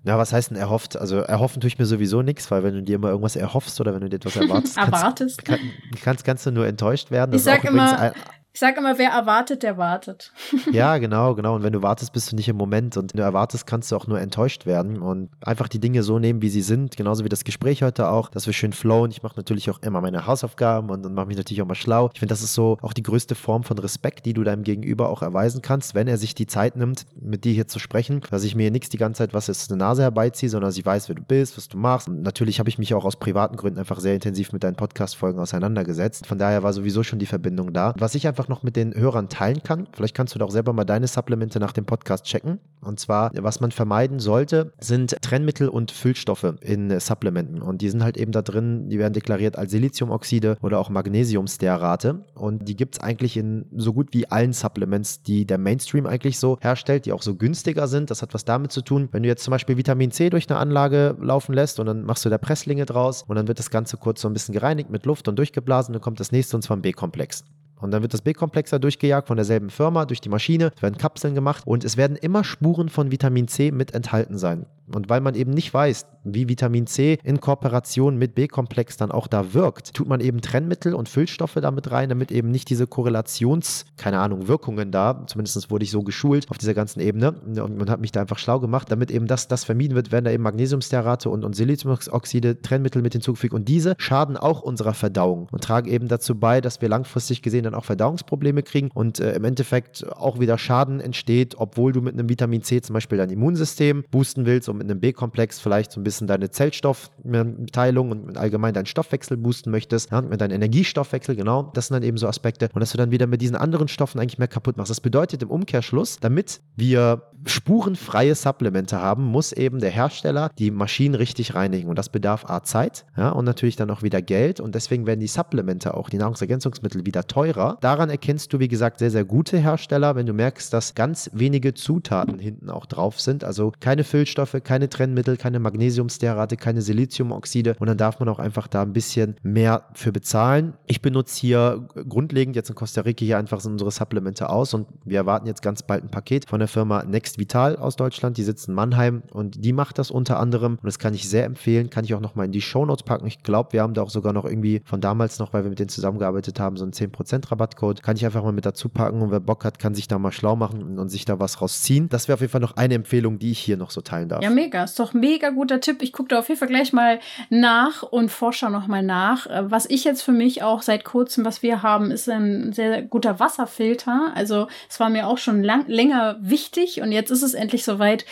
Ja, was heißt denn erhofft? Also erhoffen tue ich mir sowieso nichts, weil wenn du dir immer irgendwas erhoffst oder wenn du dir etwas erwartest, erwartest. Kannst, kannst, kannst du nur enttäuscht werden. Das ich sag immer, Ich sage immer, wer erwartet, der wartet. ja, genau, genau. Und wenn du wartest, bist du nicht im Moment. Und wenn du erwartest, kannst du auch nur enttäuscht werden. Und einfach die Dinge so nehmen, wie sie sind. Genauso wie das Gespräch heute auch, dass wir schön flowen. Ich mache natürlich auch immer meine Hausaufgaben und, und mache mich natürlich auch mal schlau. Ich finde, das ist so auch die größte Form von Respekt, die du deinem Gegenüber auch erweisen kannst, wenn er sich die Zeit nimmt, mit dir hier zu sprechen. Dass ich mir nichts die ganze Zeit was jetzt eine Nase herbeiziehe, sondern ich weiß, wer du bist, was du machst. Und natürlich habe ich mich auch aus privaten Gründen einfach sehr intensiv mit deinen Podcast-Folgen auseinandergesetzt. Von daher war sowieso schon die Verbindung da. Was ich einfach noch mit den Hörern Hörern teilen kann. Vielleicht kannst du doch selber mal deine Supplemente nach dem Podcast checken. Und zwar, was man vermeiden sollte, sind Trennmittel und Füllstoffe in Supplementen. Und die sind halt eben da drin, die werden deklariert als Siliziumoxide oder auch Magnesiumstearate. Und die gibt es eigentlich in so gut wie allen Supplements, die der Mainstream eigentlich so herstellt, die auch so günstiger sind. Das hat was damit zu tun, wenn du jetzt zum Beispiel Vitamin C durch eine Anlage laufen lässt und dann machst du da Presslinge draus und dann wird das Ganze kurz so ein bisschen gereinigt mit Luft und durchgeblasen, dann kommt das nächste und zwar ein B-Komplex. Und dann wird das B-Komplex da durchgejagt von derselben Firma durch die Maschine. Es werden Kapseln gemacht und es werden immer Spuren von Vitamin C mit enthalten sein. Und weil man eben nicht weiß, wie Vitamin C in Kooperation mit B-Komplex dann auch da wirkt, tut man eben Trennmittel und Füllstoffe damit rein, damit eben nicht diese Korrelations, keine Ahnung, Wirkungen da, zumindest wurde ich so geschult auf dieser ganzen Ebene und man hat mich da einfach schlau gemacht, damit eben das, das vermieden wird, werden da eben Magnesiumstearate und, und Siliziumoxide, Trennmittel mit hinzugefügt und diese schaden auch unserer Verdauung und tragen eben dazu bei, dass wir langfristig gesehen dann auch Verdauungsprobleme kriegen und äh, im Endeffekt auch wieder Schaden entsteht, obwohl du mit einem Vitamin C zum Beispiel dein Immunsystem boosten willst mit einem B-Komplex vielleicht so ein bisschen deine Zellstoffteilung und allgemein deinen Stoffwechsel boosten möchtest, ja, mit deinem Energiestoffwechsel, genau, das sind dann eben so Aspekte und dass du dann wieder mit diesen anderen Stoffen eigentlich mehr kaputt machst. Das bedeutet im Umkehrschluss, damit wir spurenfreie Supplemente haben, muss eben der Hersteller die Maschinen richtig reinigen. Und das bedarf A Zeit ja, und natürlich dann auch wieder Geld. Und deswegen werden die Supplemente auch, die Nahrungsergänzungsmittel wieder teurer. Daran erkennst du, wie gesagt, sehr, sehr gute Hersteller, wenn du merkst, dass ganz wenige Zutaten hinten auch drauf sind, also keine Füllstoffe, keine Trennmittel, keine Magnesiumstearate, keine Siliziumoxide. Und dann darf man auch einfach da ein bisschen mehr für bezahlen. Ich benutze hier grundlegend jetzt in Costa Rica hier einfach unsere Supplemente aus. Und wir erwarten jetzt ganz bald ein Paket von der Firma Next Next Vital aus Deutschland, die sitzt in Mannheim und die macht das unter anderem und das kann ich sehr empfehlen, kann ich auch nochmal in die Shownotes packen. Ich glaube, wir haben da auch sogar noch irgendwie von damals noch, weil wir mit denen zusammengearbeitet haben, so einen 10% Rabattcode. Kann ich einfach mal mit dazu packen und wer Bock hat, kann sich da mal schlau machen und, sich da was rausziehen. Das wäre auf jeden Fall noch eine Empfehlung, die ich hier noch so teilen darf. Ja, mega. Ist doch mega guter Tipp. Ich gucke da auf jeden Fall gleich mal nach und forsche nochmal nach. Äh, was ich jetzt für mich auch seit kurzem, was wir haben, ist ein sehr guter Wasserfilter. Also es war mir auch schon lang, länger wichtig und jetzt jetzt ist es endlich soweit,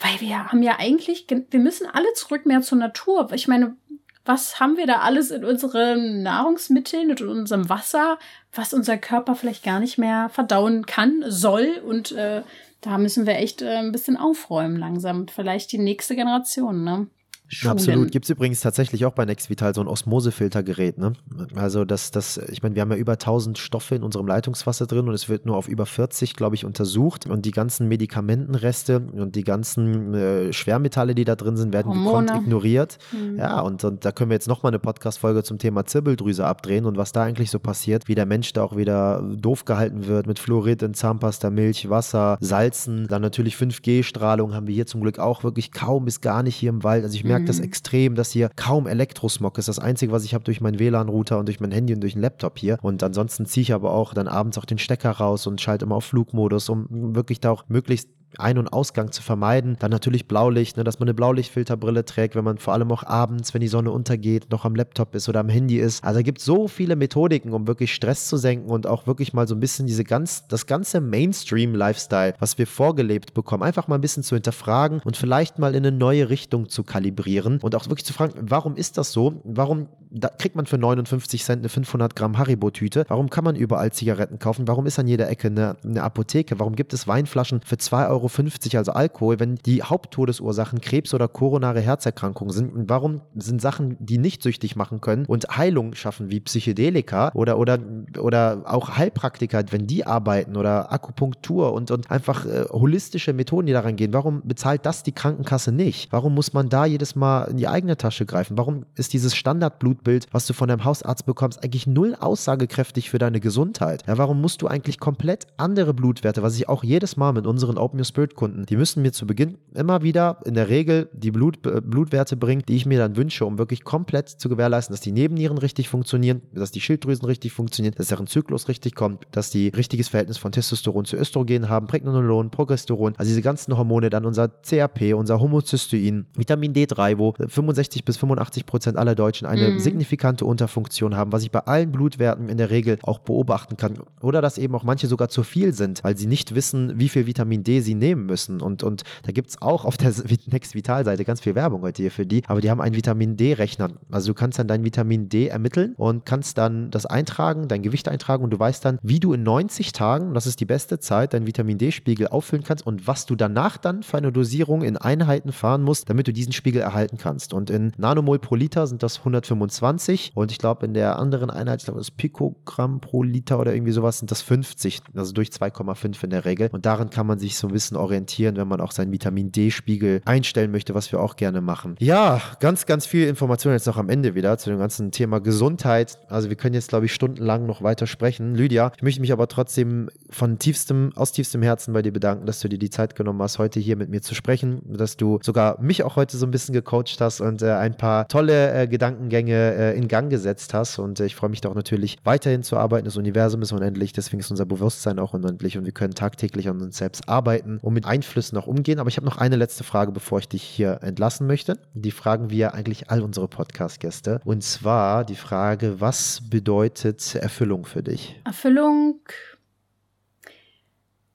weil wir haben ja eigentlich, wir müssen alle zurück mehr zur Natur. Ich meine, was haben wir da alles in unseren Nahrungsmitteln und in unserem Wasser, was unser Körper vielleicht gar nicht mehr verdauen kann, soll und äh, da müssen wir echt äh, ein bisschen aufräumen langsam. Vielleicht die nächste Generation, ne? Schulen. Absolut. Gibt es übrigens tatsächlich auch bei Nextvital so ein Osmosefiltergerät. Ne? Also das, das, ich meine, wir haben ja über 1000 Stoffe in unserem Leitungswasser drin und es wird nur auf über 40, glaube ich, untersucht. Und die ganzen Medikamentenreste und die ganzen äh, Schwermetalle, die da drin sind, werden Hormone. gekonnt ignoriert. Mhm. Ja, und, und da können wir jetzt nochmal eine Podcast-Folge zum Thema Zirbeldrüse abdrehen und was da eigentlich so passiert, wie der Mensch da auch wieder doof gehalten wird mit Fluorid in Zahnpasta, Milch, Wasser, Salzen. Dann natürlich 5G-Strahlung haben wir hier zum Glück auch wirklich kaum bis gar nicht hier im Wald. Also ich merke, merke das mhm. extrem, dass hier kaum Elektrosmog ist. Das Einzige, was ich habe durch meinen WLAN-Router und durch mein Handy und durch den Laptop hier. Und ansonsten ziehe ich aber auch dann abends auch den Stecker raus und schalte immer auf Flugmodus, um wirklich da auch möglichst ein- und Ausgang zu vermeiden. Dann natürlich Blaulicht, ne, dass man eine Blaulichtfilterbrille trägt, wenn man vor allem auch abends, wenn die Sonne untergeht, noch am Laptop ist oder am Handy ist. Also es gibt so viele Methodiken, um wirklich Stress zu senken und auch wirklich mal so ein bisschen diese ganz, das ganze Mainstream-Lifestyle, was wir vorgelebt bekommen, einfach mal ein bisschen zu hinterfragen und vielleicht mal in eine neue Richtung zu kalibrieren und auch wirklich zu fragen, warum ist das so? Warum da kriegt man für 59 Cent eine 500 Gramm Haribo-Tüte? Warum kann man überall Zigaretten kaufen? Warum ist an jeder Ecke eine, eine Apotheke? Warum gibt es Weinflaschen für 2,50 Euro? Euro, also Alkohol, wenn die Haupttodesursachen Krebs oder koronare Herzerkrankungen sind? Und warum sind Sachen, die nicht süchtig machen können und Heilung schaffen, wie Psychedelika oder, oder, oder auch Heilpraktiker, wenn die arbeiten oder Akupunktur und, und einfach äh, holistische Methoden, die daran gehen, warum bezahlt das die Krankenkasse nicht? Warum muss man da jedes Mal in die eigene Tasche greifen? Warum ist dieses Standardblutbild, was du von deinem Hausarzt bekommst, eigentlich null aussagekräftig für deine Gesundheit? Ja, warum musst du eigentlich komplett andere Blutwerte, was ich auch jedes Mal mit unseren Open News Spirit-Kunden, die müssen mir zu Beginn immer wieder in der Regel die Blut, äh, Blutwerte bringen, die ich mir dann wünsche, um wirklich komplett zu gewährleisten, dass die Nebennieren richtig funktionieren, dass die Schilddrüsen richtig funktionieren, dass deren Zyklus richtig kommt, dass die richtiges Verhältnis von Testosteron zu Östrogen haben, Pregnenolon, Progesteron, also diese ganzen Hormone, dann unser CRP, unser Homozystein, Vitamin D3, wo 65 bis 85 Prozent aller Deutschen eine mhm. signifikante Unterfunktion haben, was ich bei allen Blutwerten in der Regel auch beobachten kann. Oder dass eben auch manche sogar zu viel sind, weil sie nicht wissen, wie viel Vitamin D sie nehmen müssen. Und, und da gibt es auch auf der Next Vital-Seite ganz viel Werbung heute hier für die, aber die haben einen Vitamin D-Rechner. Also du kannst dann dein Vitamin D ermitteln und kannst dann das eintragen, dein Gewicht eintragen und du weißt dann, wie du in 90 Tagen, das ist die beste Zeit, deinen Vitamin D-Spiegel auffüllen kannst und was du danach dann für eine Dosierung in Einheiten fahren musst, damit du diesen Spiegel erhalten kannst. Und in Nanomol pro Liter sind das 125 und ich glaube in der anderen Einheit, ich glaube das Pikogramm pro Liter oder irgendwie sowas, sind das 50, also durch 2,5 in der Regel. Und daran kann man sich so ein bisschen orientieren, wenn man auch seinen Vitamin D-Spiegel einstellen möchte, was wir auch gerne machen. Ja, ganz, ganz viel Information jetzt noch am Ende wieder zu dem ganzen Thema Gesundheit. Also wir können jetzt, glaube ich, stundenlang noch weiter sprechen. Lydia, ich möchte mich aber trotzdem von tiefstem, aus tiefstem Herzen bei dir bedanken, dass du dir die Zeit genommen hast, heute hier mit mir zu sprechen, dass du sogar mich auch heute so ein bisschen gecoacht hast und äh, ein paar tolle äh, Gedankengänge äh, in Gang gesetzt hast. Und äh, ich freue mich da auch natürlich weiterhin zu arbeiten. Das Universum ist unendlich, deswegen ist unser Bewusstsein auch unendlich und wir können tagtäglich an uns selbst arbeiten und mit Einflüssen auch umgehen. Aber ich habe noch eine letzte Frage, bevor ich dich hier entlassen möchte. Die fragen wir eigentlich all unsere Podcast-Gäste. Und zwar die Frage, was bedeutet Erfüllung für dich? Erfüllung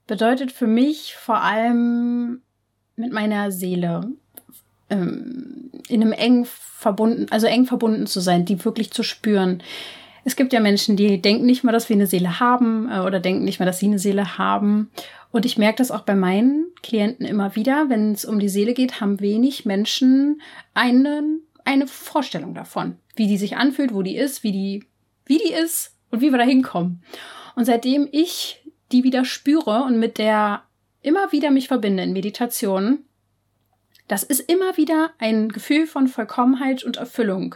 bedeutet für mich vor allem mit meiner Seele ähm, in einem eng verbunden, also eng verbunden zu sein, die wirklich zu spüren. Es gibt ja Menschen, die denken nicht mal, dass wir eine Seele haben äh, oder denken nicht mal, dass sie eine Seele haben. Und ich merke das auch bei meinen Klienten immer wieder. Wenn es um die Seele geht, haben wenig Menschen einen, eine Vorstellung davon, wie die sich anfühlt, wo die ist, wie die, wie die ist und wie wir da hinkommen. Und seitdem ich die wieder spüre und mit der immer wieder mich verbinde in Meditationen, das ist immer wieder ein Gefühl von Vollkommenheit und Erfüllung.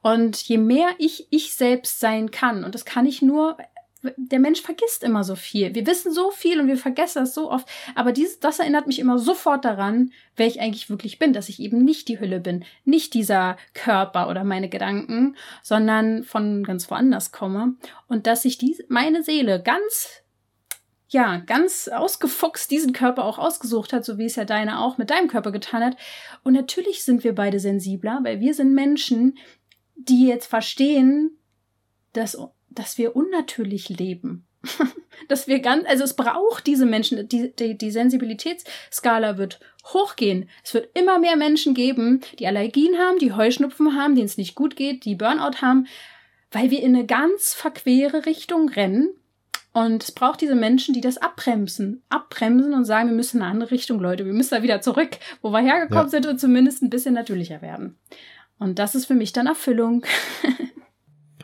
Und je mehr ich ich selbst sein kann, und das kann ich nur, der Mensch vergisst immer so viel. Wir wissen so viel und wir vergessen das so oft. Aber dieses, das erinnert mich immer sofort daran, wer ich eigentlich wirklich bin, dass ich eben nicht die Hülle bin, nicht dieser Körper oder meine Gedanken, sondern von ganz woanders komme. Und dass ich die, meine Seele ganz ja, ganz ausgefuchst diesen Körper auch ausgesucht hat, so wie es ja deine auch mit deinem Körper getan hat. Und natürlich sind wir beide sensibler, weil wir sind Menschen, die jetzt verstehen, dass, dass wir unnatürlich leben. dass wir ganz, also es braucht diese Menschen, die, die, die Sensibilitätsskala wird hochgehen. Es wird immer mehr Menschen geben, die Allergien haben, die Heuschnupfen haben, denen es nicht gut geht, die Burnout haben, weil wir in eine ganz verquere Richtung rennen und es braucht diese Menschen, die das abbremsen, abbremsen und sagen, wir müssen in eine andere Richtung, Leute. Wir müssen da wieder zurück, wo wir hergekommen ja. sind und zumindest ein bisschen natürlicher werden. Und das ist für mich dann Erfüllung.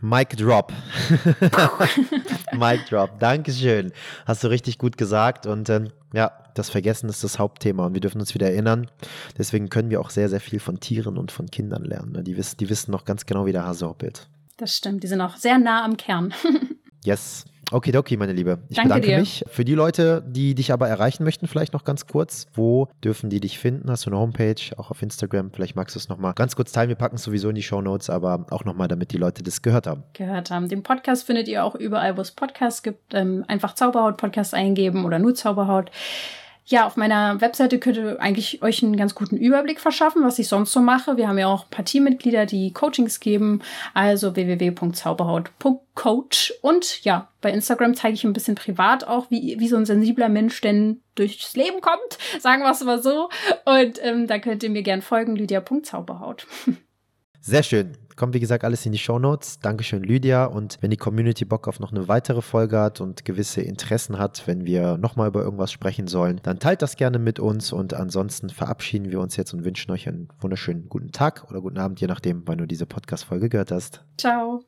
Mic drop. Mic drop. Dankeschön. Hast du richtig gut gesagt. Und ähm, ja, das Vergessen ist das Hauptthema und wir dürfen uns wieder erinnern. Deswegen können wir auch sehr, sehr viel von Tieren und von Kindern lernen. Ne? Die wissen, die wissen noch ganz genau, wie der Hase hoppelt. Das stimmt. Die sind auch sehr nah am Kern. yes. Okidoki, meine Liebe. Ich Danke bedanke dir. mich. Für die Leute, die dich aber erreichen möchten, vielleicht noch ganz kurz, wo dürfen die dich finden? Hast du eine Homepage, auch auf Instagram? Vielleicht magst du es nochmal ganz kurz teilen. Wir packen es sowieso in die Show Notes, aber auch nochmal, damit die Leute das gehört haben. Gehört haben. Den Podcast findet ihr auch überall, wo es Podcasts gibt. Ähm, einfach Zauberhaut-Podcast eingeben oder nur Zauberhaut. Ja, auf meiner Webseite könnt ihr eigentlich euch einen ganz guten Überblick verschaffen, was ich sonst so mache. Wir haben ja auch ein paar Teammitglieder, die Coachings geben, also www.zauberhaut.coach. Und ja, bei Instagram zeige ich ein bisschen privat auch, wie, wie so ein sensibler Mensch denn durchs Leben kommt, sagen wir es mal so. Und ähm, da könnt ihr mir gern folgen, lydia.zauberhaut. Sehr schön. Kommt, wie gesagt, alles in die Show Notes. Dankeschön, Lydia. Und wenn die Community Bock auf noch eine weitere Folge hat und gewisse Interessen hat, wenn wir nochmal über irgendwas sprechen sollen, dann teilt das gerne mit uns. Und ansonsten verabschieden wir uns jetzt und wünschen euch einen wunderschönen guten Tag oder guten Abend, je nachdem, wann du diese Podcast-Folge gehört hast. Ciao.